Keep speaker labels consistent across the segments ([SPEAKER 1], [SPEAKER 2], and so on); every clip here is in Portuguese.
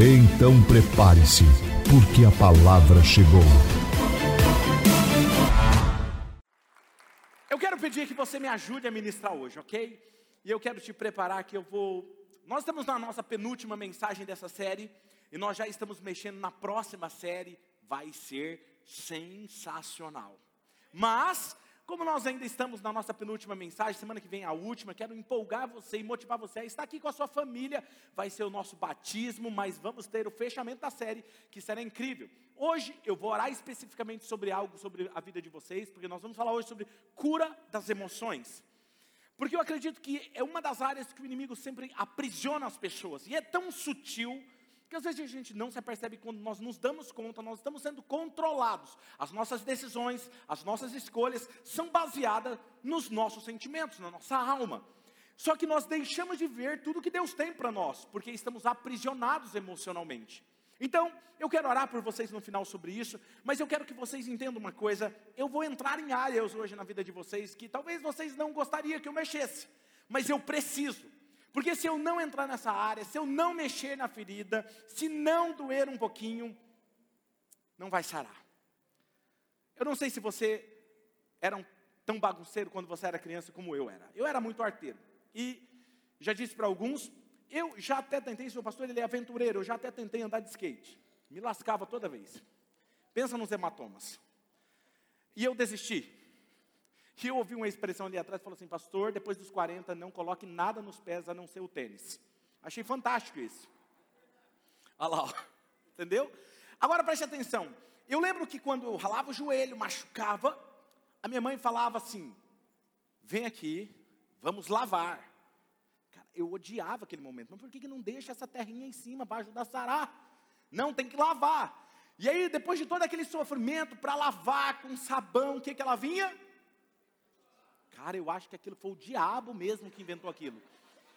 [SPEAKER 1] Então prepare-se, porque a palavra chegou.
[SPEAKER 2] Eu quero pedir que você me ajude a ministrar hoje, ok? E eu quero te preparar que eu vou. Nós estamos na nossa penúltima mensagem dessa série e nós já estamos mexendo na próxima série. Vai ser sensacional. Mas como nós ainda estamos na nossa penúltima mensagem, semana que vem a última, quero empolgar você e motivar você a estar aqui com a sua família. Vai ser o nosso batismo, mas vamos ter o fechamento da série, que será incrível. Hoje eu vou orar especificamente sobre algo sobre a vida de vocês, porque nós vamos falar hoje sobre cura das emoções. Porque eu acredito que é uma das áreas que o inimigo sempre aprisiona as pessoas, e é tão sutil porque às vezes a gente não se percebe quando nós nos damos conta, nós estamos sendo controlados. As nossas decisões, as nossas escolhas são baseadas nos nossos sentimentos, na nossa alma. Só que nós deixamos de ver tudo que Deus tem para nós, porque estamos aprisionados emocionalmente. Então, eu quero orar por vocês no final sobre isso, mas eu quero que vocês entendam uma coisa. Eu vou entrar em áreas hoje na vida de vocês que talvez vocês não gostariam que eu mexesse, mas eu preciso. Porque se eu não entrar nessa área, se eu não mexer na ferida, se não doer um pouquinho, não vai sarar. Eu não sei se você era um, tão bagunceiro quando você era criança como eu era. Eu era muito arteiro. E já disse para alguns, eu já até tentei, seu pastor ele é aventureiro, eu já até tentei andar de skate. Me lascava toda vez. Pensa nos hematomas. E eu desisti. E eu ouvi uma expressão ali atrás, falou assim, pastor, depois dos 40, não coloque nada nos pés a não ser o tênis. Achei fantástico isso. Olha lá, ó. entendeu? Agora preste atenção. Eu lembro que quando eu ralava o joelho, machucava, a minha mãe falava assim: vem aqui, vamos lavar. Cara, eu odiava aquele momento. Mas por que, que não deixa essa terrinha em cima para ajudar a sarar? Não, tem que lavar. E aí, depois de todo aquele sofrimento para lavar com sabão, o que, que ela vinha? Cara, eu acho que aquilo foi o diabo mesmo que inventou aquilo.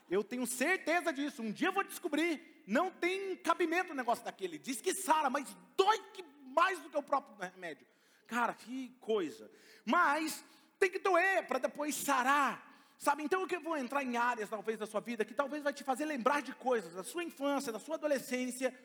[SPEAKER 2] Eu tenho certeza disso. Um dia eu vou descobrir. Não tem cabimento o negócio daquele. Diz que sara, mas dói que mais do que o próprio remédio. Cara, que coisa. Mas tem que doer para depois sarar. Sabe, então eu vou entrar em áreas talvez da sua vida que talvez vai te fazer lembrar de coisas da sua infância, da sua adolescência.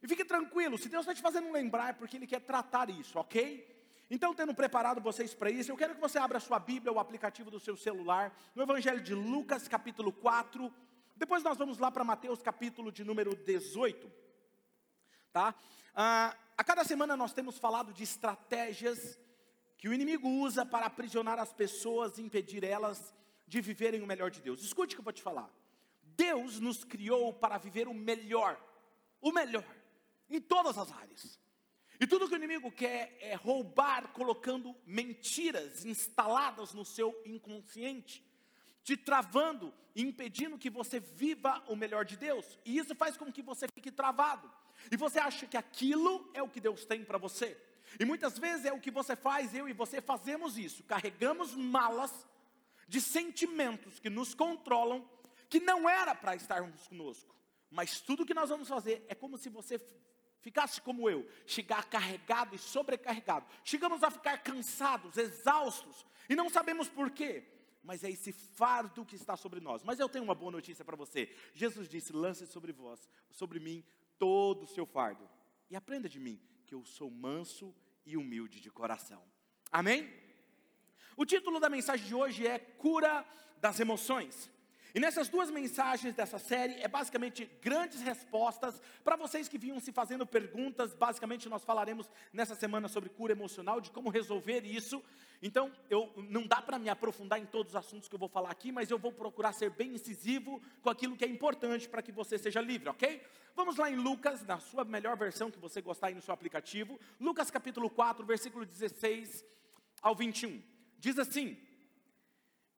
[SPEAKER 2] E fique tranquilo, se Deus está te fazendo lembrar é porque Ele quer tratar isso, ok? Então, tendo preparado vocês para isso, eu quero que você abra sua Bíblia, o aplicativo do seu celular, no Evangelho de Lucas, capítulo 4. Depois nós vamos lá para Mateus, capítulo de número 18. Tá? Ah, a cada semana nós temos falado de estratégias que o inimigo usa para aprisionar as pessoas e impedir elas de viverem o melhor de Deus. Escute o que eu vou te falar. Deus nos criou para viver o melhor, o melhor, em todas as áreas. E tudo que o inimigo quer é roubar, colocando mentiras instaladas no seu inconsciente, te travando impedindo que você viva o melhor de Deus. E isso faz com que você fique travado. E você acha que aquilo é o que Deus tem para você. E muitas vezes é o que você faz, eu e você fazemos isso. Carregamos malas de sentimentos que nos controlam, que não era para estarmos conosco. Mas tudo que nós vamos fazer é como se você ficasse como eu, chegar carregado e sobrecarregado. Chegamos a ficar cansados, exaustos, e não sabemos por quê. Mas é esse fardo que está sobre nós. Mas eu tenho uma boa notícia para você. Jesus disse: lance sobre vós, sobre mim, todo o seu fardo. E aprenda de mim, que eu sou manso e humilde de coração. Amém? O título da mensagem de hoje é Cura das Emoções. E nessas duas mensagens dessa série é basicamente grandes respostas para vocês que vinham se fazendo perguntas. Basicamente nós falaremos nessa semana sobre cura emocional, de como resolver isso. Então, eu não dá para me aprofundar em todos os assuntos que eu vou falar aqui, mas eu vou procurar ser bem incisivo com aquilo que é importante para que você seja livre, OK? Vamos lá em Lucas, na sua melhor versão que você gostar aí no seu aplicativo, Lucas capítulo 4, versículo 16 ao 21. Diz assim: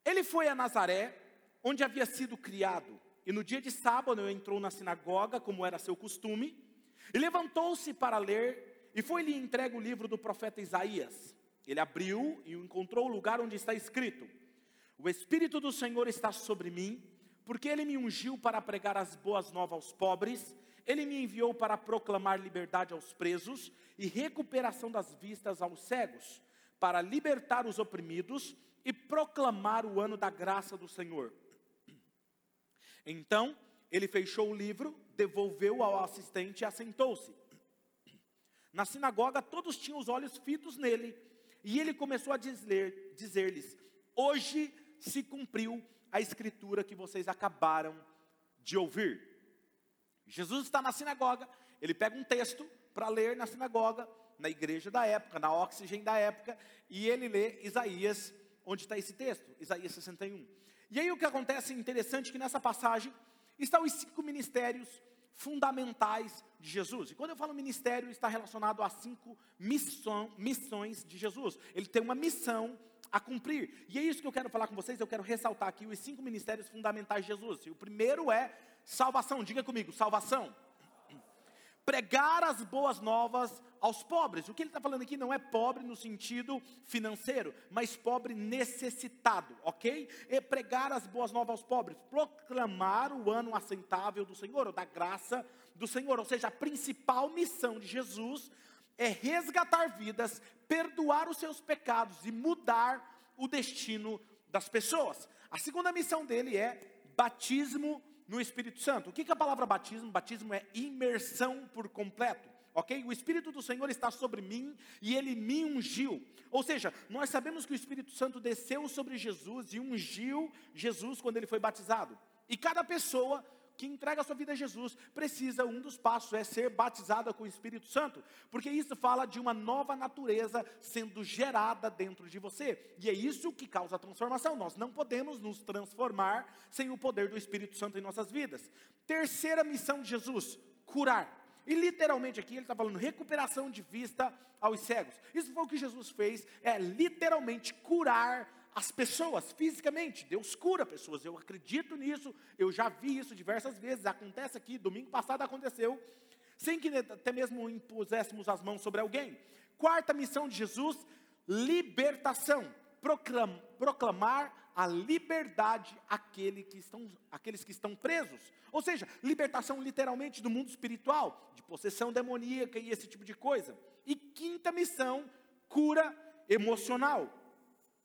[SPEAKER 2] Ele foi a Nazaré, onde havia sido criado. E no dia de sábado entrou na sinagoga, como era seu costume, E levantou-se para ler, e foi-lhe entregue o livro do profeta Isaías. Ele abriu e encontrou o lugar onde está escrito: O Espírito do Senhor está sobre mim, porque ele me ungiu para pregar as boas novas aos pobres, ele me enviou para proclamar liberdade aos presos e recuperação das vistas aos cegos, para libertar os oprimidos e proclamar o ano da graça do Senhor. Então, ele fechou o livro, devolveu ao assistente e assentou-se. Na sinagoga, todos tinham os olhos fitos nele, e ele começou a dizer-lhes: dizer Hoje se cumpriu a escritura que vocês acabaram de ouvir. Jesus está na sinagoga, ele pega um texto para ler na sinagoga, na igreja da época, na oxigênio da época, e ele lê Isaías, onde está esse texto, Isaías 61. E aí o que acontece interessante é que nessa passagem estão os cinco ministérios fundamentais de Jesus. E quando eu falo ministério, está relacionado a cinco missão, missões de Jesus. Ele tem uma missão a cumprir. E é isso que eu quero falar com vocês. Eu quero ressaltar aqui os cinco ministérios fundamentais de Jesus. E o primeiro é salvação. Diga comigo, salvação pregar as boas novas aos pobres. O que ele está falando aqui não é pobre no sentido financeiro, mas pobre necessitado, ok? É pregar as boas novas aos pobres, proclamar o ano assentável do Senhor, ou da graça do Senhor. Ou seja, a principal missão de Jesus é resgatar vidas, perdoar os seus pecados e mudar o destino das pessoas. A segunda missão dele é batismo no Espírito Santo. O que é a palavra batismo? Batismo é imersão por completo. Ok? O Espírito do Senhor está sobre mim e ele me ungiu. Ou seja, nós sabemos que o Espírito Santo desceu sobre Jesus e ungiu Jesus quando ele foi batizado. E cada pessoa que entrega a sua vida a Jesus, precisa, um dos passos é ser batizada com o Espírito Santo, porque isso fala de uma nova natureza sendo gerada dentro de você, e é isso que causa a transformação. Nós não podemos nos transformar sem o poder do Espírito Santo em nossas vidas. Terceira missão de Jesus: curar. E literalmente aqui ele está falando recuperação de vista aos cegos. Isso foi o que Jesus fez, é literalmente curar as pessoas fisicamente. Deus cura pessoas. Eu acredito nisso. Eu já vi isso diversas vezes. Acontece aqui. Domingo passado aconteceu. Sem que até mesmo impuséssemos as mãos sobre alguém. Quarta missão de Jesus: libertação. Proclam, proclamar a liberdade àquele que estão, àqueles que estão presos. Ou seja, libertação literalmente do mundo espiritual, de possessão demoníaca e esse tipo de coisa. E quinta missão: cura emocional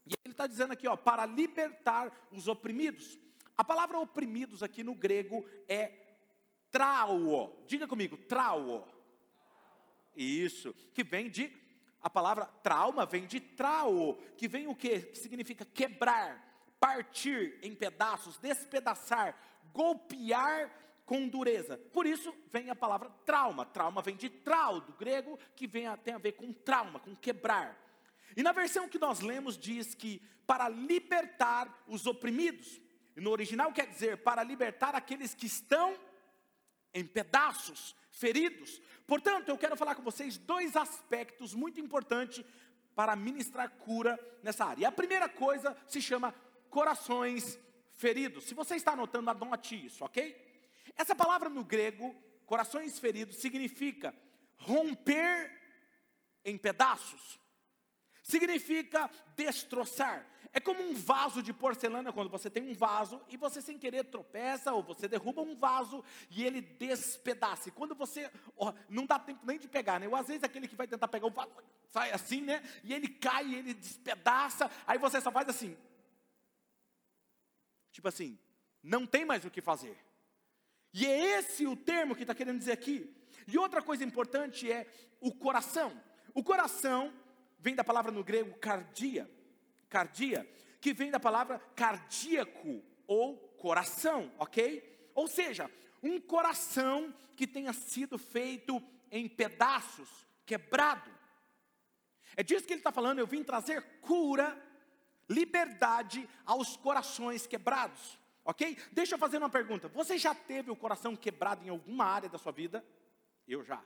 [SPEAKER 2] e ele está dizendo aqui, ó, para libertar os oprimidos. A palavra oprimidos aqui no grego é trauo. Diga comigo, trauo. Isso, que vem de a palavra trauma vem de trau, que vem o quê? Que significa quebrar, partir em pedaços, despedaçar, golpear com dureza. Por isso vem a palavra trauma. Trauma vem de trau, do grego, que vem tem a ver com trauma, com quebrar. E na versão que nós lemos diz que para libertar os oprimidos. No original quer dizer para libertar aqueles que estão em pedaços, feridos. Portanto, eu quero falar com vocês dois aspectos muito importantes para ministrar cura nessa área. E a primeira coisa se chama corações feridos. Se você está anotando, anote isso, ok? Essa palavra no grego, corações feridos, significa romper em pedaços significa destroçar. É como um vaso de porcelana, quando você tem um vaso e você sem querer tropeça ou você derruba um vaso e ele despedaça. E quando você, ó, não dá tempo nem de pegar, né? Ou às vezes aquele que vai tentar pegar o vaso sai assim, né? E ele cai, ele despedaça, aí você só faz assim. Tipo assim, não tem mais o que fazer. E é esse o termo que está querendo dizer aqui. E outra coisa importante é o coração. O coração vem da palavra no grego cardia, cardia, que vem da palavra cardíaco ou coração, ok? Ou seja, um coração que tenha sido feito em pedaços, quebrado. É disso que ele está falando. Eu vim trazer cura, liberdade aos corações quebrados, ok? Deixa eu fazer uma pergunta. Você já teve o coração quebrado em alguma área da sua vida? Eu já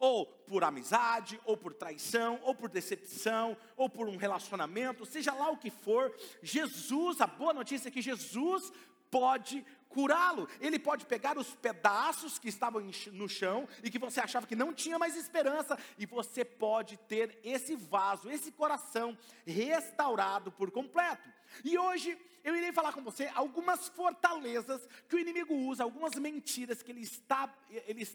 [SPEAKER 2] ou por amizade, ou por traição, ou por decepção, ou por um relacionamento, seja lá o que for, Jesus, a boa notícia é que Jesus pode curá-lo. Ele pode pegar os pedaços que estavam no chão e que você achava que não tinha mais esperança, e você pode ter esse vaso, esse coração restaurado por completo. E hoje eu irei falar com você algumas fortalezas que o inimigo usa, algumas mentiras que ele, está, ele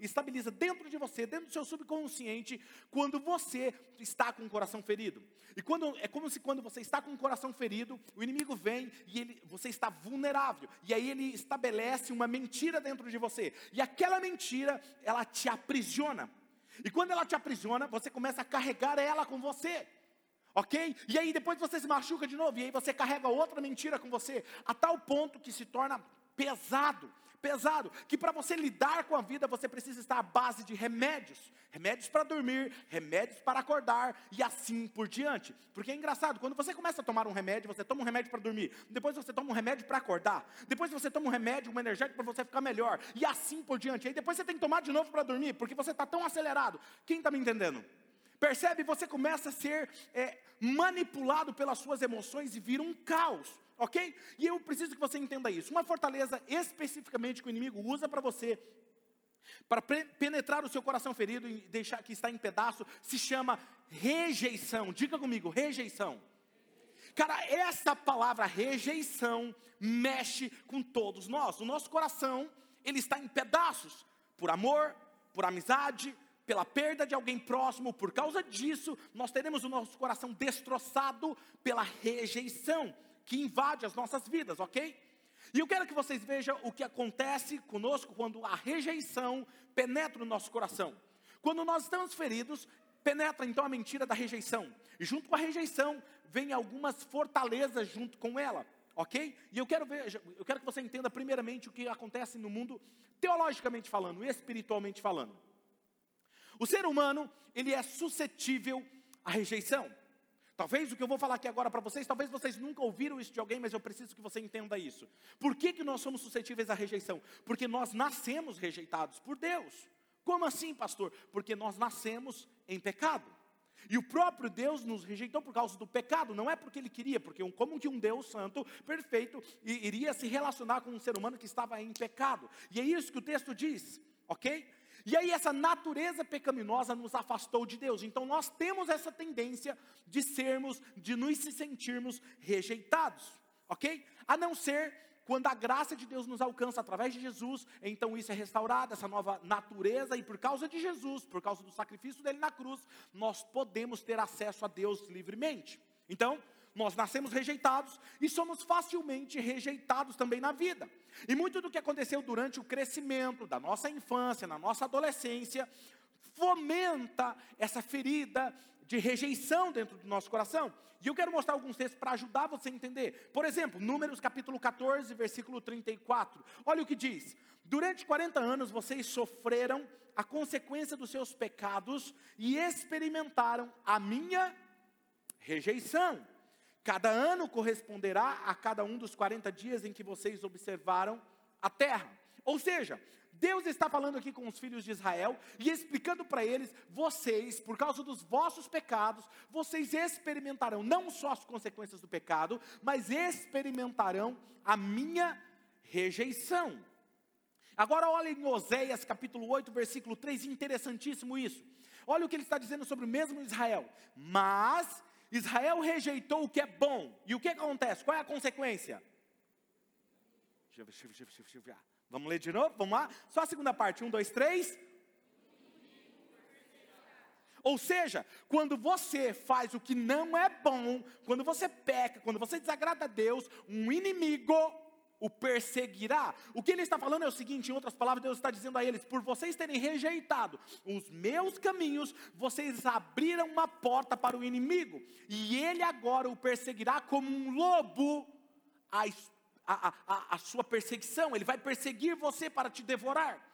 [SPEAKER 2] estabiliza dentro de você, dentro do seu subconsciente, quando você está com o coração ferido. E quando, é como se quando você está com o coração ferido, o inimigo vem e ele, você está vulnerável. E aí ele estabelece uma mentira dentro de você. E aquela mentira, ela te aprisiona. E quando ela te aprisiona, você começa a carregar ela com você ok? E aí depois você se machuca de novo, e aí você carrega outra mentira com você, a tal ponto que se torna pesado, pesado, que para você lidar com a vida você precisa estar à base de remédios, remédios para dormir, remédios para acordar e assim por diante. Porque é engraçado, quando você começa a tomar um remédio, você toma um remédio para dormir, depois você toma um remédio para acordar, depois você toma um remédio, um energético para você ficar melhor e assim por diante. Aí depois você tem que tomar de novo para dormir, porque você está tão acelerado. Quem está me entendendo? Percebe? Você começa a ser é, manipulado pelas suas emoções e vira um caos, ok? E eu preciso que você entenda isso. Uma fortaleza especificamente que o inimigo usa para você, para penetrar o seu coração ferido e deixar que está em pedaço, se chama rejeição. Diga comigo, rejeição. Cara, essa palavra rejeição mexe com todos nós. O nosso coração, ele está em pedaços por amor, por amizade, pela perda de alguém próximo, por causa disso, nós teremos o nosso coração destroçado pela rejeição que invade as nossas vidas, ok? E eu quero que vocês vejam o que acontece conosco quando a rejeição penetra no nosso coração. Quando nós estamos feridos, penetra então a mentira da rejeição. E junto com a rejeição, vem algumas fortalezas junto com ela, ok? E eu quero ver, eu quero que você entenda primeiramente o que acontece no mundo teologicamente falando, espiritualmente falando. O ser humano, ele é suscetível à rejeição. Talvez o que eu vou falar aqui agora para vocês, talvez vocês nunca ouviram isso de alguém, mas eu preciso que você entenda isso. Por que, que nós somos suscetíveis à rejeição? Porque nós nascemos rejeitados por Deus. Como assim, pastor? Porque nós nascemos em pecado. E o próprio Deus nos rejeitou por causa do pecado, não é porque ele queria, porque como que um Deus santo, perfeito, iria se relacionar com um ser humano que estava em pecado. E é isso que o texto diz, ok? E aí essa natureza pecaminosa nos afastou de Deus. Então nós temos essa tendência de sermos, de nos sentirmos rejeitados, ok? A não ser quando a graça de Deus nos alcança através de Jesus, então isso é restaurado, essa nova natureza, e por causa de Jesus, por causa do sacrifício dele na cruz, nós podemos ter acesso a Deus livremente. Então, nós nascemos rejeitados e somos facilmente rejeitados também na vida. E muito do que aconteceu durante o crescimento da nossa infância, na nossa adolescência, fomenta essa ferida de rejeição dentro do nosso coração. E eu quero mostrar alguns textos para ajudar você a entender. Por exemplo, Números capítulo 14, versículo 34. Olha o que diz: Durante 40 anos vocês sofreram a consequência dos seus pecados e experimentaram a minha rejeição. Cada ano corresponderá a cada um dos 40 dias em que vocês observaram a terra. Ou seja, Deus está falando aqui com os filhos de Israel e explicando para eles: vocês, por causa dos vossos pecados, vocês experimentarão não só as consequências do pecado, mas experimentarão a minha rejeição. Agora olha em Oséias capítulo 8, versículo 3, interessantíssimo isso. Olha o que ele está dizendo sobre o mesmo Israel. Mas Israel rejeitou o que é bom. E o que acontece? Qual é a consequência? Vamos ler de novo? Vamos lá? Só a segunda parte. Um, dois, três. Ou seja, quando você faz o que não é bom, quando você peca, quando você desagrada a Deus, um inimigo o perseguirá. O que ele está falando é o seguinte: em outras palavras, Deus está dizendo a eles: por vocês terem rejeitado os meus caminhos, vocês abriram uma porta para o inimigo, e ele agora o perseguirá como um lobo a, a, a, a sua perseguição, ele vai perseguir você para te devorar.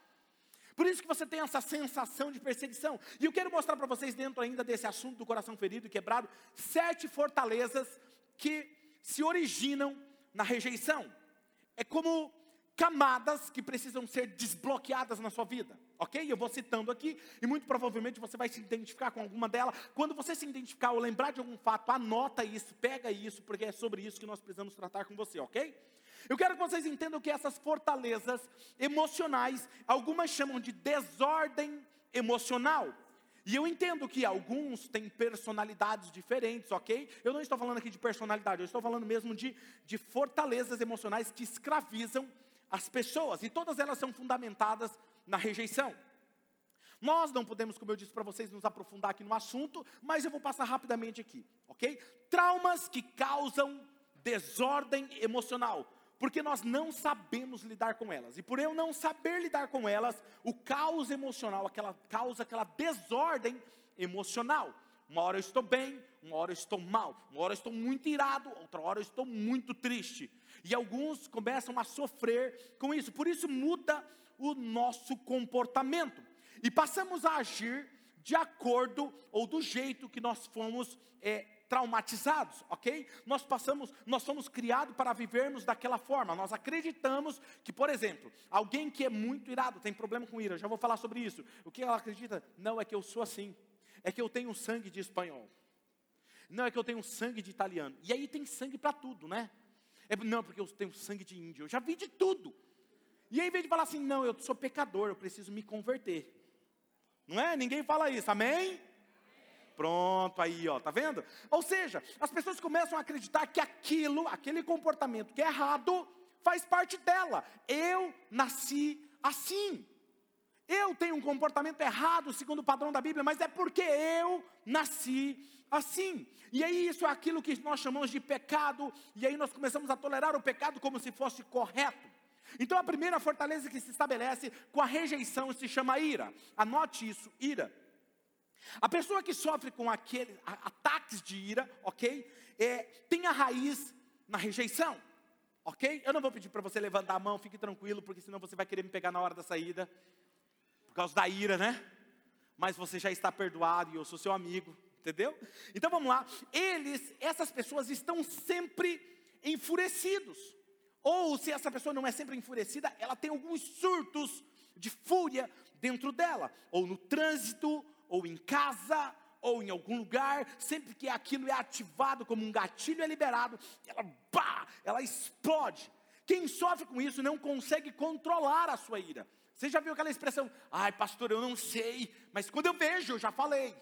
[SPEAKER 2] Por isso que você tem essa sensação de perseguição. E eu quero mostrar para vocês, dentro ainda desse assunto do coração ferido e quebrado, sete fortalezas que se originam na rejeição é como camadas que precisam ser desbloqueadas na sua vida, ok? Eu vou citando aqui e muito provavelmente você vai se identificar com alguma delas. Quando você se identificar ou lembrar de algum fato, anota isso, pega isso, porque é sobre isso que nós precisamos tratar com você, ok? Eu quero que vocês entendam que essas fortalezas emocionais, algumas chamam de desordem emocional. E eu entendo que alguns têm personalidades diferentes, ok? Eu não estou falando aqui de personalidade, eu estou falando mesmo de, de fortalezas emocionais que escravizam as pessoas, e todas elas são fundamentadas na rejeição. Nós não podemos, como eu disse para vocês, nos aprofundar aqui no assunto, mas eu vou passar rapidamente aqui, ok? Traumas que causam desordem emocional, porque nós não sabemos lidar com elas. E por eu não saber lidar com elas, o caos emocional, aquela causa aquela desordem emocional. Uma hora eu estou bem, uma hora eu estou mal, uma hora eu estou muito irado, outra hora eu estou muito triste. E alguns começam a sofrer com isso. Por isso muda o nosso comportamento e passamos a agir de acordo ou do jeito que nós fomos é, traumatizados, ok? Nós passamos, nós somos criados para vivermos daquela forma. Nós acreditamos que, por exemplo, alguém que é muito irado, tem problema com ira, já vou falar sobre isso. O que ela acredita? Não é que eu sou assim, é que eu tenho sangue de espanhol. Não é que eu tenho sangue de italiano. E aí tem sangue para tudo, né? É, não, porque eu tenho sangue de índio. Eu já vi de tudo. E aí, em vez de falar assim, não, eu sou pecador, eu preciso me converter. Não é? Ninguém fala isso, amém? Pronto, aí, ó, tá vendo? Ou seja, as pessoas começam a acreditar que aquilo, aquele comportamento que é errado, faz parte dela. Eu nasci assim. Eu tenho um comportamento errado segundo o padrão da Bíblia, mas é porque eu nasci assim. E aí isso é aquilo que nós chamamos de pecado, e aí nós começamos a tolerar o pecado como se fosse correto. Então a primeira fortaleza que se estabelece com a rejeição se chama ira. Anote isso, ira. A pessoa que sofre com aqueles ataques de ira, ok? É, tem a raiz na rejeição, ok? Eu não vou pedir para você levantar a mão, fique tranquilo, porque senão você vai querer me pegar na hora da saída, por causa da ira, né? Mas você já está perdoado e eu sou seu amigo, entendeu? Então vamos lá. Eles, essas pessoas estão sempre enfurecidos. Ou se essa pessoa não é sempre enfurecida, ela tem alguns surtos de fúria dentro dela, ou no trânsito, ou em casa, ou em algum lugar, sempre que aquilo é ativado como um gatilho é liberado, ela, bah, ela explode. Quem sofre com isso não consegue controlar a sua ira. Você já viu aquela expressão, ai pastor, eu não sei, mas quando eu vejo, eu já falei.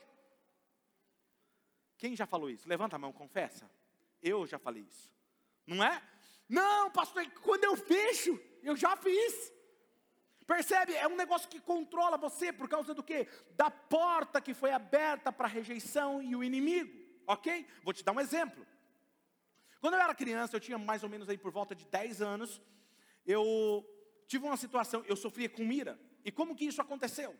[SPEAKER 2] Quem já falou isso? Levanta a mão, confessa. Eu já falei isso. Não é? Não, pastor, quando eu fecho, eu já fiz. Percebe? É um negócio que controla você por causa do quê? Da porta que foi aberta para a rejeição e o inimigo. Ok? Vou te dar um exemplo. Quando eu era criança, eu tinha mais ou menos aí por volta de 10 anos, eu tive uma situação, eu sofria com ira. E como que isso aconteceu?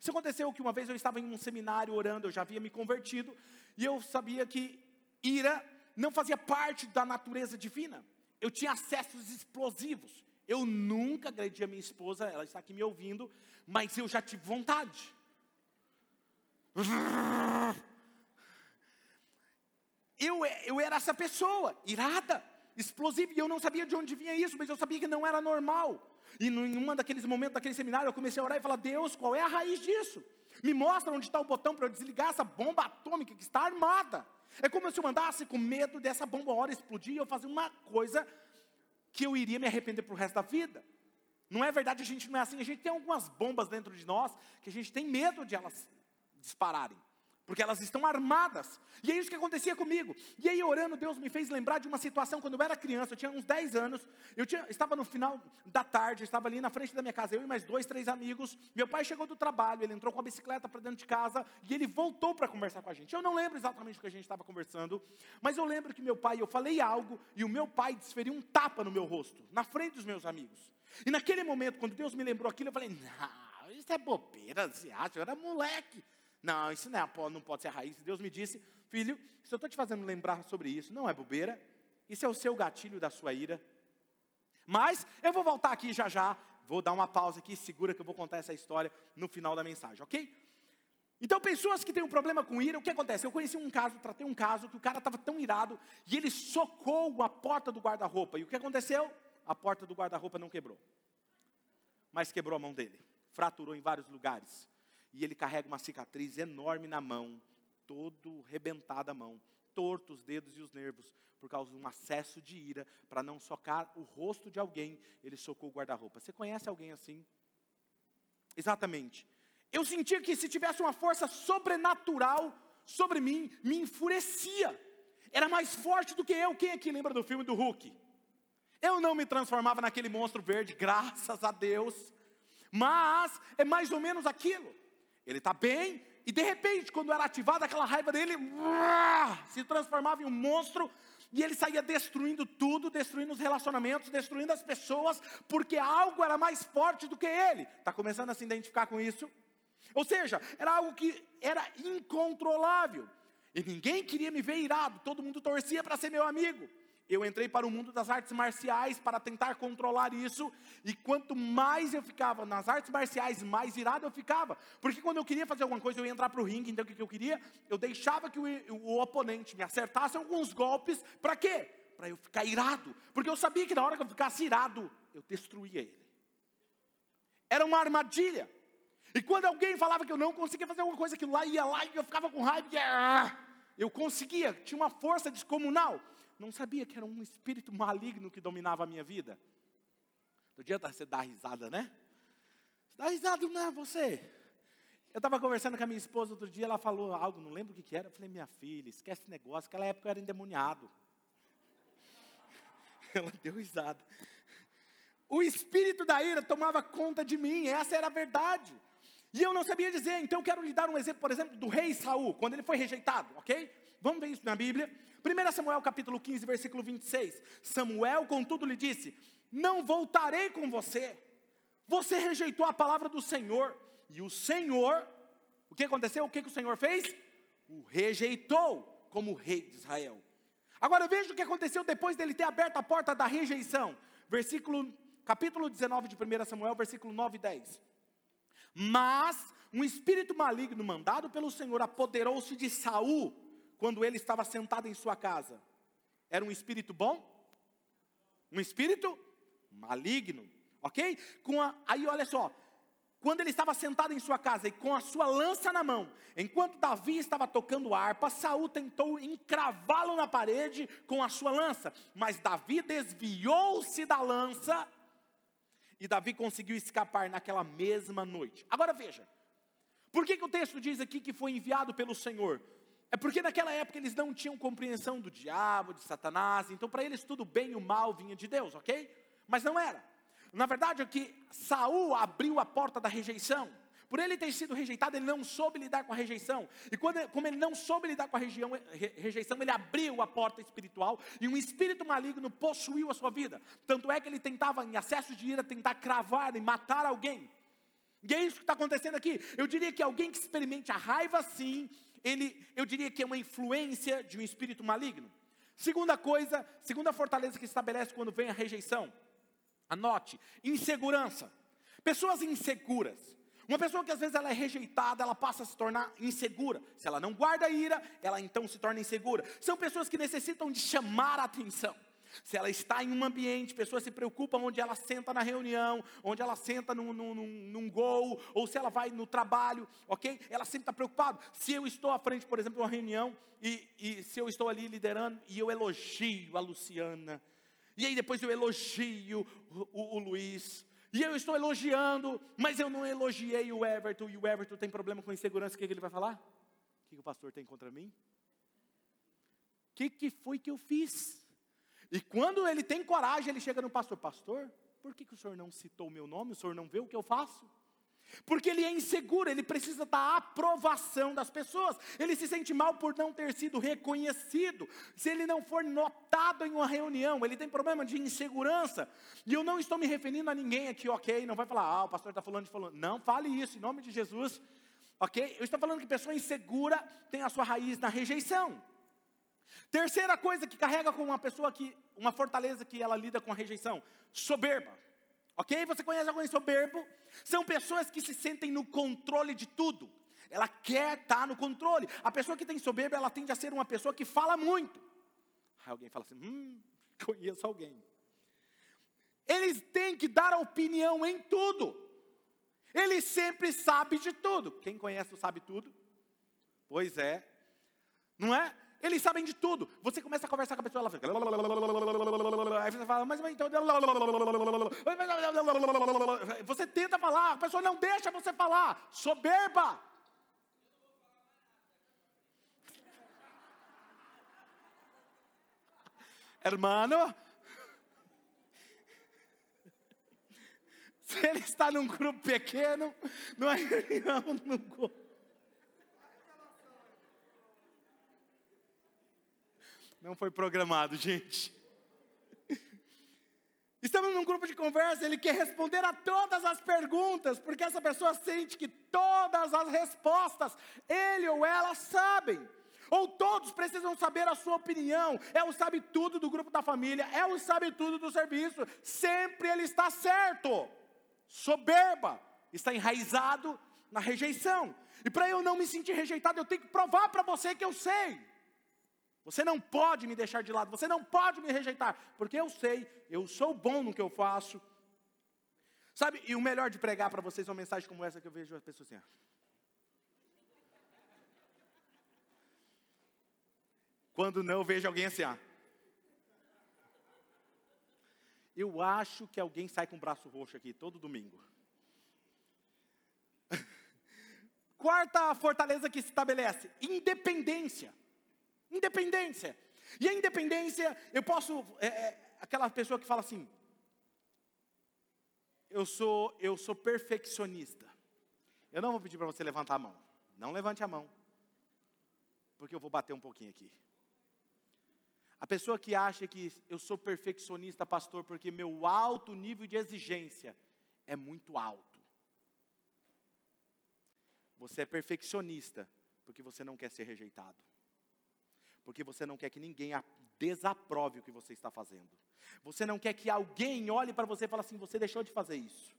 [SPEAKER 2] Isso aconteceu que uma vez eu estava em um seminário orando, eu já havia me convertido, e eu sabia que ira não fazia parte da natureza divina eu tinha acessos explosivos. Eu nunca agredi a minha esposa, ela está aqui me ouvindo, mas eu já tive vontade. Eu, eu era essa pessoa, irada, explosiva, e eu não sabia de onde vinha isso, mas eu sabia que não era normal. E em um daqueles momentos daquele seminário, eu comecei a orar e falar: Deus, qual é a raiz disso? Me mostra onde está o botão para eu desligar essa bomba atômica que está armada. É como se eu andasse com medo dessa bomba hora explodir e eu fazer uma coisa que eu iria me arrepender para o resto da vida. Não é verdade, a gente não é assim. A gente tem algumas bombas dentro de nós que a gente tem medo de elas dispararem porque elas estão armadas. E é isso que acontecia comigo. E aí, orando, Deus me fez lembrar de uma situação quando eu era criança, eu tinha uns 10 anos, eu tinha, estava no final da tarde, estava ali na frente da minha casa, eu e mais dois, três amigos. Meu pai chegou do trabalho, ele entrou com a bicicleta para dentro de casa e ele voltou para conversar com a gente. Eu não lembro exatamente o que a gente estava conversando, mas eu lembro que meu pai, eu falei algo e o meu pai desferiu um tapa no meu rosto, na frente dos meus amigos. E naquele momento, quando Deus me lembrou aquilo, eu falei: Não, isso é bobeira, você acha? Eu era moleque. Não, isso não, é, não pode ser a raiz. Deus me disse, filho, se eu estou te fazendo lembrar sobre isso, não é bobeira, isso é o seu gatilho da sua ira. Mas eu vou voltar aqui já já, vou dar uma pausa aqui, segura que eu vou contar essa história no final da mensagem, ok? Então, pessoas que têm um problema com ira, o que acontece? Eu conheci um caso, tratei um caso que o cara estava tão irado e ele socou a porta do guarda-roupa. E o que aconteceu? A porta do guarda-roupa não quebrou, mas quebrou a mão dele, fraturou em vários lugares e ele carrega uma cicatriz enorme na mão, todo rebentada a mão, torto os dedos e os nervos por causa de um acesso de ira, para não socar o rosto de alguém, ele socou o guarda-roupa. Você conhece alguém assim? Exatamente. Eu sentia que se tivesse uma força sobrenatural sobre mim, me enfurecia. Era mais forte do que eu. Quem aqui lembra do filme do Hulk? Eu não me transformava naquele monstro verde, graças a Deus. Mas é mais ou menos aquilo. Ele está bem, e de repente, quando era ativada aquela raiva dele, se transformava em um monstro e ele saía destruindo tudo, destruindo os relacionamentos, destruindo as pessoas, porque algo era mais forte do que ele. Está começando a se identificar com isso? Ou seja, era algo que era incontrolável. E ninguém queria me ver irado, todo mundo torcia para ser meu amigo eu entrei para o mundo das artes marciais para tentar controlar isso, e quanto mais eu ficava nas artes marciais, mais irado eu ficava, porque quando eu queria fazer alguma coisa, eu ia entrar para o ringue, então o que eu queria? Eu deixava que o, o oponente me acertasse alguns golpes, para quê? Para eu ficar irado, porque eu sabia que na hora que eu ficasse irado, eu destruía ele. Era uma armadilha. E quando alguém falava que eu não conseguia fazer alguma coisa, aquilo lá ia lá e eu ficava com raiva, ah, eu conseguia, tinha uma força descomunal não sabia que era um espírito maligno que dominava a minha vida. No dia você dá risada, né? Você dá risada, não é você? Eu estava conversando com a minha esposa outro dia, ela falou algo, não lembro o que, que era. Eu falei, minha filha, esquece esse negócio, naquela época eu era endemoniado. Ela deu risada. O espírito da ira tomava conta de mim, essa era a verdade. E eu não sabia dizer, então eu quero lhe dar um exemplo, por exemplo, do rei Saul, quando ele foi rejeitado, ok? Vamos ver isso na Bíblia. 1 Samuel capítulo 15, versículo 26. Samuel, contudo, lhe disse: Não voltarei com você. Você rejeitou a palavra do Senhor. E o Senhor, o que aconteceu? O que, que o Senhor fez? O rejeitou como rei de Israel. Agora veja o que aconteceu depois dele ter aberto a porta da rejeição. Versículo, capítulo 19 de 1 Samuel, versículo 9 e 10. Mas um espírito maligno mandado pelo Senhor apoderou-se de Saul quando ele estava sentado em sua casa? Era um espírito bom? Um espírito maligno, ok? Com a, aí olha só, quando ele estava sentado em sua casa e com a sua lança na mão, enquanto Davi estava tocando harpa, Saul tentou encravá-lo na parede com a sua lança, mas Davi desviou-se da lança e Davi conseguiu escapar naquela mesma noite. Agora veja, por que, que o texto diz aqui que foi enviado pelo Senhor? É porque naquela época eles não tinham compreensão do diabo, de Satanás, então para eles tudo bem e o mal vinha de Deus, ok? Mas não era. Na verdade é que Saul abriu a porta da rejeição. Por ele ter sido rejeitado, ele não soube lidar com a rejeição. E quando, como ele não soube lidar com a região, re, rejeição, ele abriu a porta espiritual e um espírito maligno possuiu a sua vida. Tanto é que ele tentava, em acesso de ira, tentar cravar e matar alguém. E é isso que está acontecendo aqui. Eu diria que alguém que experimente a raiva sim, ele, eu diria que é uma influência de um espírito maligno. Segunda coisa, segunda fortaleza que estabelece quando vem a rejeição. Anote, insegurança. Pessoas inseguras. Uma pessoa que às vezes ela é rejeitada, ela passa a se tornar insegura. Se ela não guarda ira, ela então se torna insegura. São pessoas que necessitam de chamar a atenção. Se ela está em um ambiente, pessoas se preocupam onde ela senta na reunião, onde ela senta num, num, num, gol, ou se ela vai no trabalho, ok? Ela sempre está preocupada. Se eu estou à frente, por exemplo, de uma reunião, e, e se eu estou ali liderando, e eu elogio a Luciana, e aí depois eu elogio o, o, o Luiz, e eu estou elogiando, mas eu não elogiei o Everton, e o Everton tem problema com insegurança, o que, que ele vai falar? O que, que o pastor tem contra mim? O que, que foi que eu fiz? E quando ele tem coragem, ele chega no pastor: Pastor, por que, que o senhor não citou o meu nome? O senhor não vê o que eu faço? Porque ele é inseguro, ele precisa da aprovação das pessoas. Ele se sente mal por não ter sido reconhecido. Se ele não for notado em uma reunião, ele tem problema de insegurança. E eu não estou me referindo a ninguém aqui, ok? Não vai falar, ah, o pastor está falando de falando. Não fale isso, em nome de Jesus, ok? Eu estou falando que pessoa insegura tem a sua raiz na rejeição. Terceira coisa que carrega com uma pessoa que, uma fortaleza que ela lida com a rejeição, soberba. Ok? Você conhece alguém soberbo? São pessoas que se sentem no controle de tudo. Ela quer estar tá no controle. A pessoa que tem soberba, ela tende a ser uma pessoa que fala muito. Aí alguém fala assim: hum, conheço alguém. Eles têm que dar opinião em tudo. Ele sempre sabe de tudo. Quem conhece o sabe tudo? Pois é. Não é? Eles sabem de tudo. Você começa a conversar com a pessoa, ela fica. Aí você fala, mas então. Você tenta falar, a pessoa não deixa você falar. Soberba. Hermano, se ele está num grupo pequeno, numa reunião, no grupo. Não foi programado, gente. Estamos num grupo de conversa, ele quer responder a todas as perguntas, porque essa pessoa sente que todas as respostas ele ou ela sabem. Ou todos precisam saber a sua opinião. É o sabe tudo do grupo da família, é o sabe tudo do serviço. Sempre ele está certo. Soberba está enraizado na rejeição. E para eu não me sentir rejeitado, eu tenho que provar para você que eu sei. Você não pode me deixar de lado, você não pode me rejeitar, porque eu sei, eu sou bom no que eu faço. Sabe, e o melhor de pregar para vocês é uma mensagem como essa que eu vejo as pessoas assim. Quando não, eu vejo alguém assim, ó. Eu acho que alguém sai com o braço roxo aqui todo domingo. Quarta fortaleza que se estabelece: independência. Independência. E a independência, eu posso, é, é, aquela pessoa que fala assim, eu sou, eu sou perfeccionista. Eu não vou pedir para você levantar a mão. Não levante a mão. Porque eu vou bater um pouquinho aqui. A pessoa que acha que eu sou perfeccionista, pastor, porque meu alto nível de exigência é muito alto. Você é perfeccionista porque você não quer ser rejeitado porque você não quer que ninguém desaprove o que você está fazendo. Você não quer que alguém olhe para você e fale assim: você deixou de fazer isso.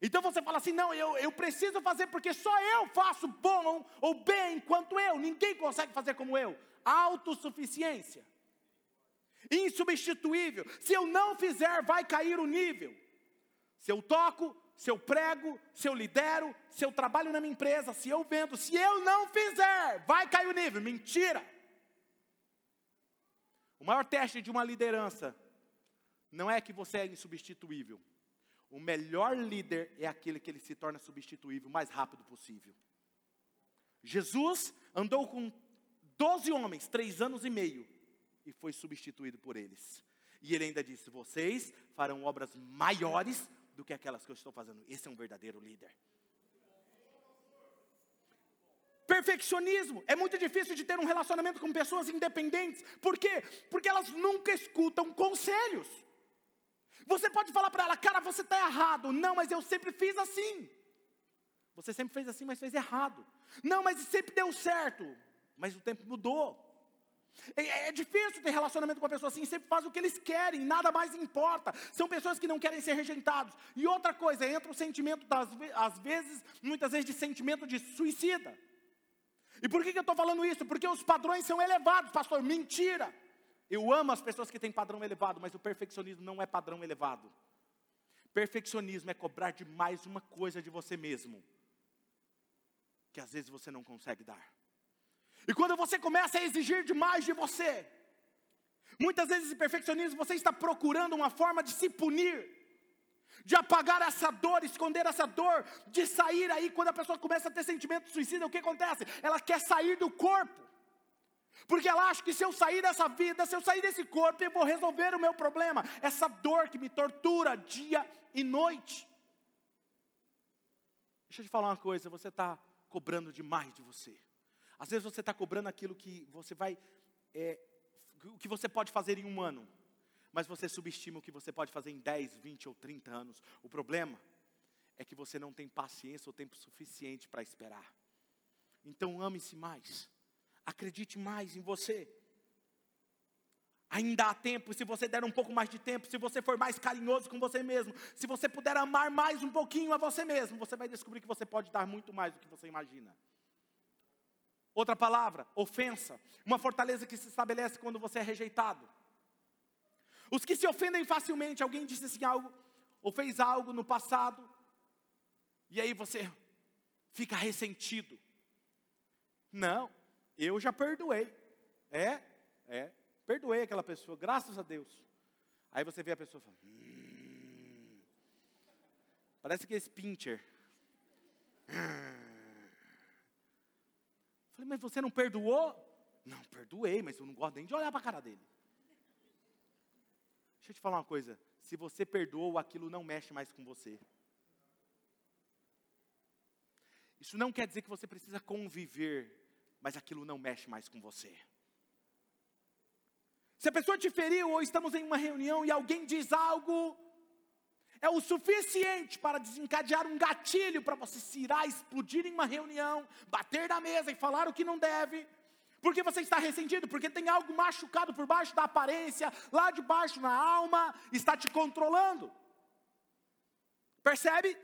[SPEAKER 2] Então você fala assim: não, eu, eu preciso fazer porque só eu faço bom ou bem quanto eu, ninguém consegue fazer como eu. Autossuficiência, insubstituível. Se eu não fizer, vai cair o nível. Se eu toco, se eu prego, se eu lidero, se eu trabalho na minha empresa, se eu vendo, se eu não fizer, vai cair o nível. Mentira. O maior teste de uma liderança não é que você é insubstituível. O melhor líder é aquele que ele se torna substituível o mais rápido possível. Jesus andou com 12 homens, três anos e meio, e foi substituído por eles. E ele ainda disse: Vocês farão obras maiores do que aquelas que eu estou fazendo. Esse é um verdadeiro líder. Perfeccionismo. É muito difícil de ter um relacionamento com pessoas independentes. Por quê? Porque elas nunca escutam conselhos. Você pode falar para ela, cara, você está errado. Não, mas eu sempre fiz assim. Você sempre fez assim, mas fez errado. Não, mas sempre deu certo. Mas o tempo mudou. É, é, difícil ter relacionamento com uma pessoa assim, sempre faz o que eles querem, nada mais importa. São pessoas que não querem ser rejeitados. E outra coisa, entra o sentimento, das, às vezes, muitas vezes, de sentimento de suicida. E por que, que eu estou falando isso? Porque os padrões são elevados, pastor. Mentira. Eu amo as pessoas que têm padrão elevado, mas o perfeccionismo não é padrão elevado. Perfeccionismo é cobrar demais uma coisa de você mesmo, que às vezes você não consegue dar. E quando você começa a exigir demais de você, muitas vezes esse perfeccionismo você está procurando uma forma de se punir de apagar essa dor, esconder essa dor, de sair aí, quando a pessoa começa a ter sentimento de suicídio, o que acontece? Ela quer sair do corpo, porque ela acha que se eu sair dessa vida, se eu sair desse corpo, eu vou resolver o meu problema, essa dor que me tortura dia e noite. Deixa eu te falar uma coisa, você está cobrando demais de você. Às vezes você está cobrando aquilo que você vai, é, o que você pode fazer em um ano mas você subestima o que você pode fazer em 10, 20 ou 30 anos. O problema é que você não tem paciência ou tempo suficiente para esperar. Então ame-se mais, acredite mais em você. Ainda há tempo, se você der um pouco mais de tempo, se você for mais carinhoso com você mesmo, se você puder amar mais um pouquinho a você mesmo, você vai descobrir que você pode dar muito mais do que você imagina. Outra palavra, ofensa, uma fortaleza que se estabelece quando você é rejeitado. Os que se ofendem facilmente, alguém disse assim algo, ou fez algo no passado, e aí você fica ressentido. Não, eu já perdoei. É, é. Perdoei aquela pessoa, graças a Deus. Aí você vê a pessoa falando. Hum, parece que é esse pincher. Falei, mas você não perdoou? Não, perdoei, mas eu não gosto nem de olhar para a cara dele. Deixa eu te falar uma coisa. Se você perdoou, aquilo não mexe mais com você. Isso não quer dizer que você precisa conviver, mas aquilo não mexe mais com você. Se a pessoa te feriu ou estamos em uma reunião e alguém diz algo, é o suficiente para desencadear um gatilho para você se irar, explodir em uma reunião, bater na mesa e falar o que não deve. Porque você está ressentido, porque tem algo machucado por baixo da aparência, lá de baixo na alma, está te controlando. Percebe?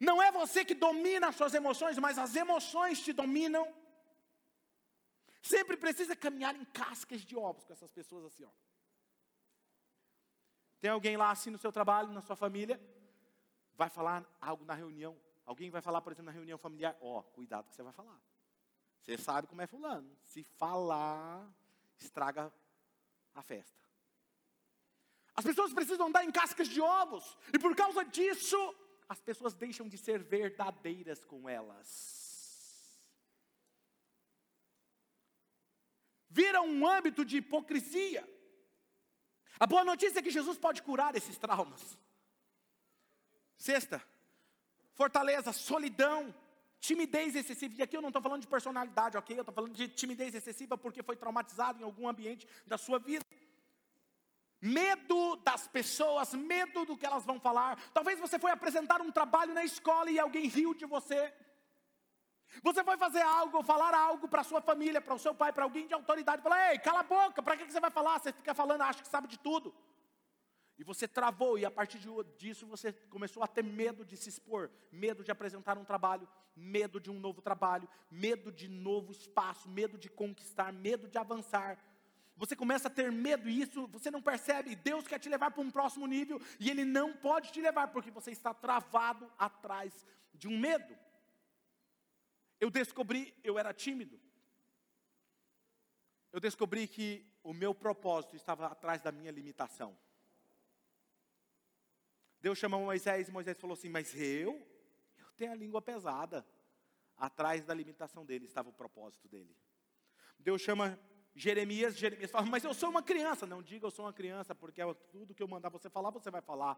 [SPEAKER 2] Não é você que domina as suas emoções, mas as emoções te dominam. Sempre precisa caminhar em cascas de ovos com essas pessoas assim, ó. Tem alguém lá assim no seu trabalho, na sua família, vai falar algo na reunião. Alguém vai falar, por exemplo, na reunião familiar, ó, cuidado que você vai falar. Você sabe como é fulano. Se falar, estraga a festa. As pessoas precisam andar em cascas de ovos, e por causa disso, as pessoas deixam de ser verdadeiras com elas. Vira um âmbito de hipocrisia. A boa notícia é que Jesus pode curar esses traumas. Sexta, fortaleza, solidão, timidez excessiva. E aqui eu não estou falando de personalidade, ok? Eu estou falando de timidez excessiva porque foi traumatizado em algum ambiente da sua vida medo das pessoas, medo do que elas vão falar. Talvez você foi apresentar um trabalho na escola e alguém riu de você. Você foi fazer algo, falar algo para sua família, para o seu pai, para alguém de autoridade, falar: "Ei, cala a boca, para que você vai falar? Você fica falando, acha que sabe de tudo". E você travou, e a partir disso você começou a ter medo de se expor, medo de apresentar um trabalho, medo de um novo trabalho, medo de novo espaço, medo de conquistar, medo de avançar você começa a ter medo e isso você não percebe. Deus quer te levar para um próximo nível e Ele não pode te levar porque você está travado atrás de um medo. Eu descobri, eu era tímido. Eu descobri que o meu propósito estava atrás da minha limitação. Deus chamou Moisés e Moisés falou assim: Mas eu, eu tenho a língua pesada. Atrás da limitação dele estava o propósito dele. Deus chama Jeremias, Jeremias fala, mas eu sou uma criança. Não diga eu sou uma criança, porque é tudo que eu mandar você falar, você vai falar.